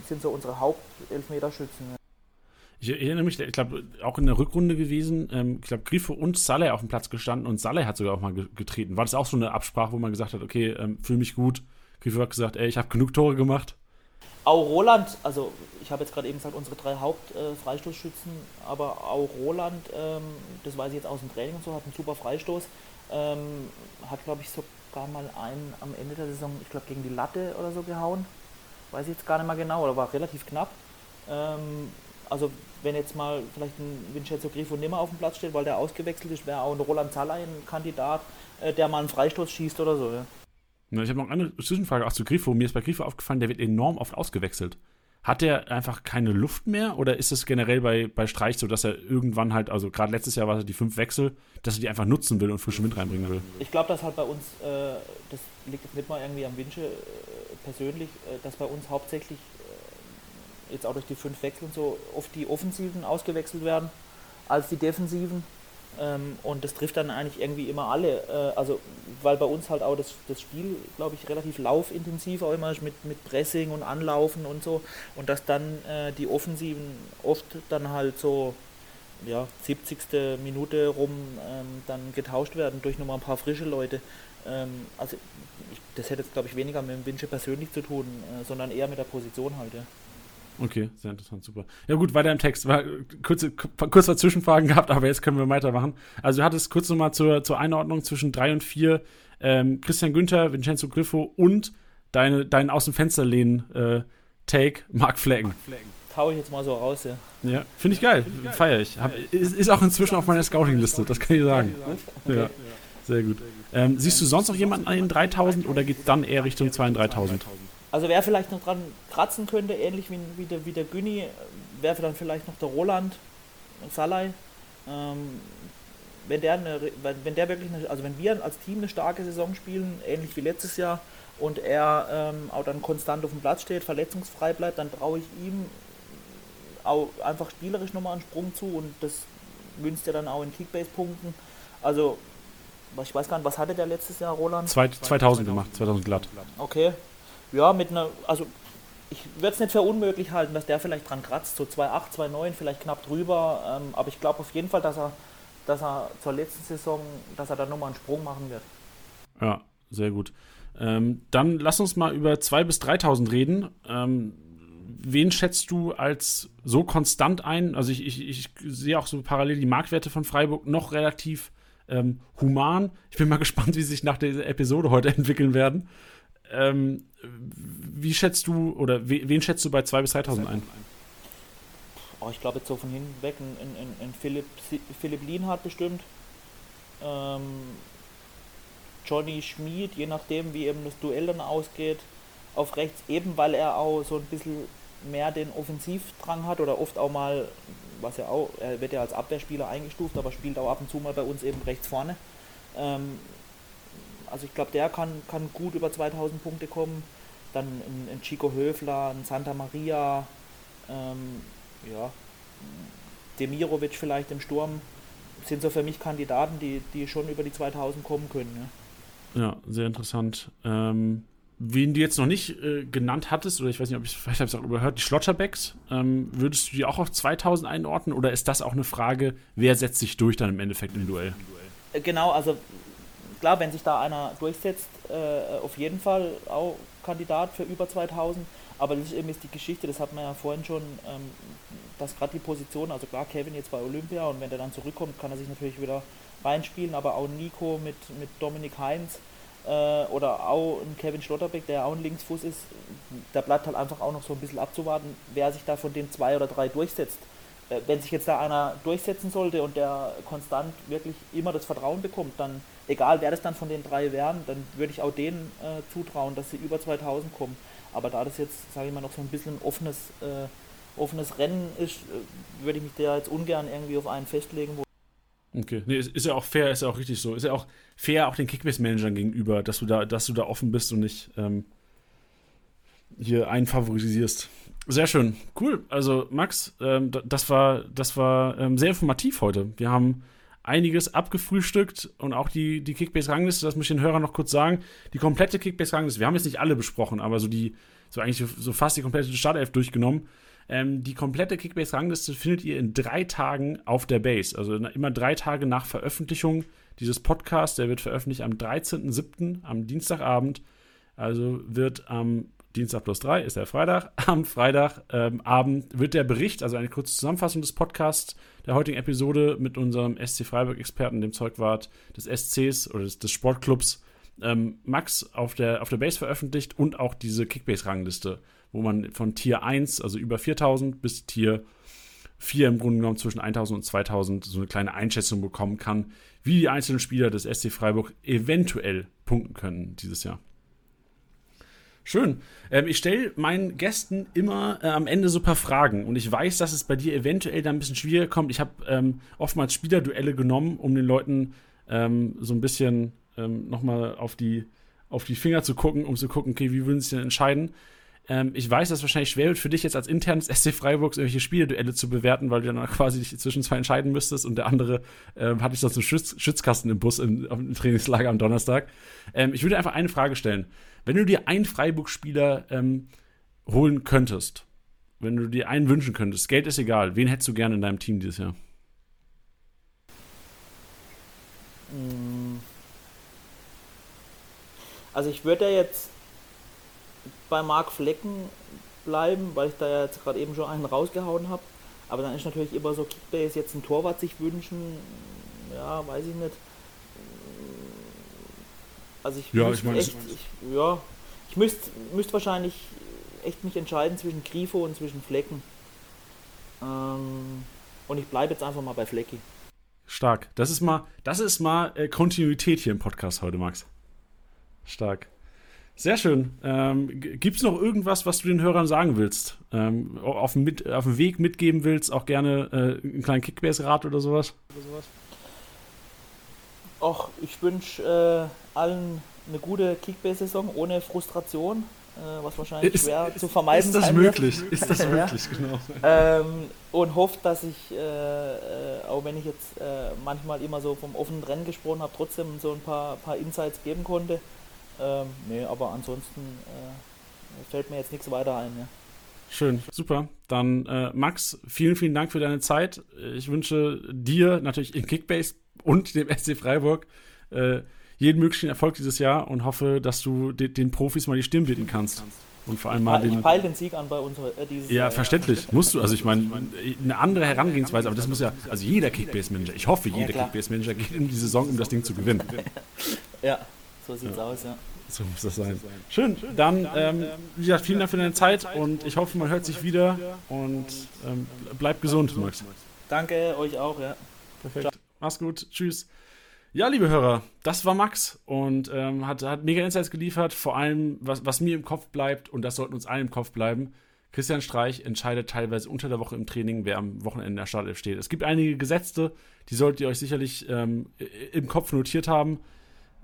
sind so unsere Hauptelfmeterschützen. Ich erinnere mich, ich glaube, auch in der Rückrunde gewesen, ähm, ich glaube, Grifo und Saleh auf dem Platz gestanden und Saleh hat sogar auch mal getreten. War das auch so eine Absprache, wo man gesagt hat, okay, ähm, fühle mich gut. Grifo hat gesagt, ey, ich habe genug Tore gemacht. Auch Roland, also ich habe jetzt gerade eben gesagt, unsere drei Hauptfreistoßschützen, äh, aber auch Roland, ähm, das weiß ich jetzt aus dem Training und so, hat einen super Freistoß. Ähm, hat, glaube ich, sogar mal einen am Ende der Saison, ich glaube, gegen die Latte oder so gehauen. Weiß ich jetzt gar nicht mal genau, oder war relativ knapp. Ähm, also wenn jetzt mal vielleicht ein Vincenzo Grifo nimmer auf dem Platz steht, weil der ausgewechselt ist, wäre auch ein Roland Zalla ein Kandidat, äh, der mal einen Freistoß schießt oder so. Ja. Ja, ich habe noch eine Zwischenfrage auch zu Grifo. Mir ist bei Grifo aufgefallen, der wird enorm oft ausgewechselt. Hat der einfach keine Luft mehr oder ist es generell bei, bei Streich so, dass er irgendwann halt, also gerade letztes Jahr war es die fünf Wechsel, dass er die einfach nutzen will und frischen Wind reinbringen will? Ich glaube, dass halt bei uns, äh, das liegt jetzt nicht mal irgendwie am Wünsche äh, persönlich, äh, dass bei uns hauptsächlich äh, jetzt auch durch die fünf Wechsel und so oft die Offensiven ausgewechselt werden als die Defensiven. Ähm, und das trifft dann eigentlich irgendwie immer alle. Äh, also, weil bei uns halt auch das, das Spiel, glaube ich, relativ laufintensiv auch immer ist mit, mit Pressing und Anlaufen und so. Und dass dann äh, die Offensiven oft dann halt so, ja, 70. Minute rum ähm, dann getauscht werden durch nochmal ein paar frische Leute. Ähm, also, ich, das hätte jetzt, glaube ich, weniger mit dem Winsche persönlich zu tun, äh, sondern eher mit der Position halt, ja. Okay, sehr interessant, super. Ja gut, weiter im Text. War kurze, kurz mal Zwischenfragen gehabt, aber jetzt können wir weitermachen. Also du hattest kurz nochmal zur, zur Einordnung zwischen drei und vier ähm, Christian Günther, Vincenzo Griffo und deine, deinen aus dem Fenster lehnen äh, Take, Mark Flecken. Hau ich jetzt mal so raus, ja. Ja, finde ich geil. Feier ich. Hab, ist, ist, auch inzwischen auf meiner Scouting-Liste, das kann ich sagen. Okay. Ja, sehr gut. Ähm, siehst du sonst noch jemanden an den 3000 oder geht dann eher Richtung 32.000? Also wer vielleicht noch dran kratzen könnte, ähnlich wie, wie der, wie der Günni, wäre dann vielleicht noch der Roland Salai. Ähm, wenn der, eine, wenn der wirklich, eine, also wenn wir als Team eine starke Saison spielen, ähnlich wie letztes Jahr, und er ähm, auch dann konstant auf dem Platz steht, verletzungsfrei bleibt, dann traue ich ihm auch einfach spielerisch nochmal einen Sprung zu und das wünscht er dann auch in Kickbase-Punkten. Also, ich weiß gar nicht, was hatte der letztes Jahr, Roland? 2000 gemacht, 2000 glatt. Okay, ja, mit einer, also ich würde es nicht für unmöglich halten, dass der vielleicht dran kratzt, so 2,8, 2,9, vielleicht knapp drüber, ähm, aber ich glaube auf jeden Fall, dass er, dass er zur letzten Saison, dass er da nochmal einen Sprung machen wird. Ja, sehr gut. Ähm, dann lass uns mal über 2.000 bis 3.000 reden. Ähm, wen schätzt du als so konstant ein? Also ich, ich, ich sehe auch so parallel die Marktwerte von Freiburg noch relativ ähm, human. Ich bin mal gespannt, wie sie sich nach der Episode heute entwickeln werden. Ähm, wie schätzt du oder wen schätzt du bei 2.000 bis 3.000 ein? Oh, ich glaube jetzt so von hinten weg ein, ein, ein Philipp, Philipp Lienhardt bestimmt. Ähm, Johnny Schmid, je nachdem wie eben das Duell dann ausgeht, auf rechts, eben weil er auch so ein bisschen mehr den Offensivdrang hat oder oft auch mal, was er auch, er wird ja als Abwehrspieler eingestuft, aber spielt auch ab und zu mal bei uns eben rechts vorne. Ähm, also ich glaube, der kann, kann gut über 2000 Punkte kommen. Dann ein, ein Chico Höfler, ein Santa Maria, ähm, ja, Demirovic vielleicht im Sturm, sind so für mich Kandidaten, die, die schon über die 2000 kommen können. Ja, ja sehr interessant. Ähm, wen du jetzt noch nicht äh, genannt hattest, oder ich weiß nicht, ob ich vielleicht habe es auch überhört, die Schlotterbacks, ähm, würdest du die auch auf 2000 einordnen oder ist das auch eine Frage, wer setzt sich durch dann im Endeffekt im Duell? Genau, also klar, wenn sich da einer durchsetzt, äh, auf jeden Fall auch Kandidat für über 2000. Aber das ist eben jetzt die Geschichte, das hat man ja vorhin schon, ähm, dass gerade die Position, also klar, Kevin jetzt bei Olympia und wenn der dann zurückkommt, kann er sich natürlich wieder reinspielen, aber auch Nico mit, mit Dominik Heinz äh, oder auch Kevin Schlotterbeck, der auch ein Linksfuß ist, da bleibt halt einfach auch noch so ein bisschen abzuwarten, wer sich da von den zwei oder drei durchsetzt. Äh, wenn sich jetzt da einer durchsetzen sollte und der konstant wirklich immer das Vertrauen bekommt, dann, egal wer das dann von den drei wären, dann würde ich auch denen äh, zutrauen, dass sie über 2000 kommen. Aber da das jetzt, sage ich mal, noch so ein bisschen ein offenes, äh, offenes Rennen ist, äh, würde ich mich da jetzt ungern irgendwie auf einen festlegen. okay, nee, ist, ist, ja auch fair, ist ja auch richtig so. Ist ja auch fair auch den Kickbase-Managern gegenüber, dass du da, dass du da offen bist und nicht ähm, hier einen favorisierst. Sehr schön, cool. Also Max, ähm, das war, das war ähm, sehr informativ heute. Wir haben einiges abgefrühstückt und auch die, die Kickbase-Rangliste, das muss ich den Hörern noch kurz sagen. Die komplette Kickbase-Rangliste, wir haben jetzt nicht alle besprochen, aber so die, so eigentlich so fast die komplette Startelf durchgenommen. Ähm, die komplette Kickbase-Rangliste findet ihr in drei Tagen auf der Base. Also immer drei Tage nach Veröffentlichung dieses Podcasts. Der wird veröffentlicht am 13.07., am Dienstagabend. Also wird am Dienstag plus drei ist der Freitag. Am Freitagabend ähm, wird der Bericht, also eine kurze Zusammenfassung des Podcasts der heutigen Episode mit unserem SC Freiburg-Experten, dem Zeugwart des SCs oder des, des Sportclubs, ähm, Max auf der, auf der Base veröffentlicht und auch diese Kickbase-Rangliste, wo man von Tier 1, also über 4000, bis Tier 4 im Grunde genommen zwischen 1000 und 2000 so eine kleine Einschätzung bekommen kann, wie die einzelnen Spieler des SC Freiburg eventuell punkten können dieses Jahr. Schön. Ähm, ich stelle meinen Gästen immer äh, am Ende so ein paar Fragen und ich weiß, dass es bei dir eventuell da ein bisschen schwieriger kommt. Ich habe ähm, oftmals Spielerduelle genommen, um den Leuten ähm, so ein bisschen ähm, nochmal auf die, auf die Finger zu gucken, um zu gucken, okay, wie würden sie denn entscheiden? Ähm, ich weiß, dass es wahrscheinlich schwer wird für dich jetzt als internes SC Freiburgs irgendwelche Spielerduelle zu bewerten, weil du dann quasi dich zwischen zwei entscheiden müsstest und der andere ähm, hatte ich sonst einen Schütz Schützkasten im Bus im, im Trainingslager am Donnerstag. Ähm, ich würde einfach eine Frage stellen. Wenn du dir einen Freiburg-Spieler ähm, holen könntest, wenn du dir einen wünschen könntest, Geld ist egal, wen hättest du gerne in deinem Team dieses Jahr? Mm. Also ich würde ja jetzt bei Marc Flecken bleiben, weil ich da ja jetzt gerade eben schon einen rausgehauen habe. Aber dann ist natürlich immer so Kickbase jetzt ein Torwart sich wünschen, ja, weiß ich nicht. Also ich ja, ich meine, echt, ich, ja, ich müsste müsst wahrscheinlich echt mich entscheiden zwischen Grifo und zwischen Flecken. Ähm, und ich bleibe jetzt einfach mal bei Flecki. Stark. Das ist mal, das ist mal äh, Kontinuität hier im Podcast heute, Max. Stark. Sehr schön. Ähm, Gibt es noch irgendwas, was du den Hörern sagen willst? Ähm, auf, dem mit, auf dem Weg mitgeben willst? Auch gerne äh, einen kleinen Kickbase-Rat oder sowas? Och, ich wünsche äh, allen eine gute Kickbase-Saison ohne Frustration, äh, was wahrscheinlich ist, schwer ist, zu vermeiden ist. Ist das möglich? Wird. Ist das möglich, genau. Ähm, und hoffe, dass ich, äh, äh, auch wenn ich jetzt äh, manchmal immer so vom offenen Rennen gesprochen habe, trotzdem so ein paar, paar Insights geben konnte. Ähm, nee, aber ansonsten äh, fällt mir jetzt nichts weiter ein. Ja. Schön, super. Dann äh, Max, vielen, vielen Dank für deine Zeit. Ich wünsche dir natürlich in Kickbase und dem SC Freiburg äh, jeden möglichen Erfolg dieses Jahr und hoffe, dass du de den Profis mal die Stirn bieten kannst. Und vor allem mal den. Ich peile den Sieg an bei unserer. Äh, dieses ja, Jahr, verständlich. Ja. Musst du. Also, ich meine, eine andere Herangehensweise, aber das muss ja. Also, jeder Kickbase-Manager, ich hoffe, jeder ja, Kickbase-Manager geht in die Saison, um das Ding zu gewinnen. ja, so sieht's ja. aus, ja. So muss das sein. Schön. Dann, ähm, wie gesagt, vielen Dank für deine Zeit und ich hoffe, man hört sich wieder und ähm, bleibt gesund, Max. Danke, euch auch, ja. Perfekt. Mach's gut. Tschüss. Ja, liebe Hörer, das war Max und ähm, hat, hat mega Insights geliefert. Vor allem, was, was mir im Kopf bleibt, und das sollten uns allen im Kopf bleiben, Christian Streich entscheidet teilweise unter der Woche im Training, wer am Wochenende in der Startelf steht. Es gibt einige Gesetze, die solltet ihr euch sicherlich ähm, im Kopf notiert haben.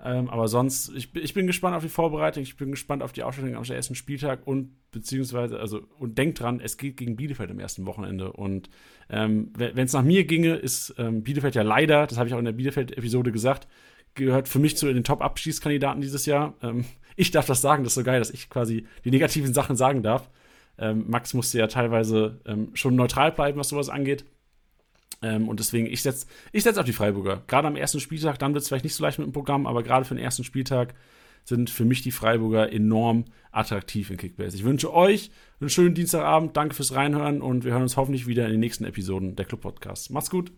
Ähm, aber sonst, ich, ich, bin gespannt auf die Vorbereitung, ich bin gespannt auf die Ausstellung am ersten Spieltag und beziehungsweise, also, und denkt dran, es geht gegen Bielefeld am ersten Wochenende. Und ähm, wenn es nach mir ginge, ist ähm, Bielefeld ja leider, das habe ich auch in der Bielefeld-Episode gesagt, gehört für mich zu den Top-Abschießkandidaten dieses Jahr. Ähm, ich darf das sagen, das ist so geil, dass ich quasi die negativen Sachen sagen darf. Ähm, Max musste ja teilweise ähm, schon neutral bleiben, was sowas angeht. Ähm, und deswegen, ich setze ich setz auf die Freiburger. Gerade am ersten Spieltag, dann wird es vielleicht nicht so leicht mit dem Programm, aber gerade für den ersten Spieltag sind für mich die Freiburger enorm attraktiv in Kickbase. Ich wünsche euch einen schönen Dienstagabend. Danke fürs Reinhören und wir hören uns hoffentlich wieder in den nächsten Episoden der Club Podcast. Macht's gut.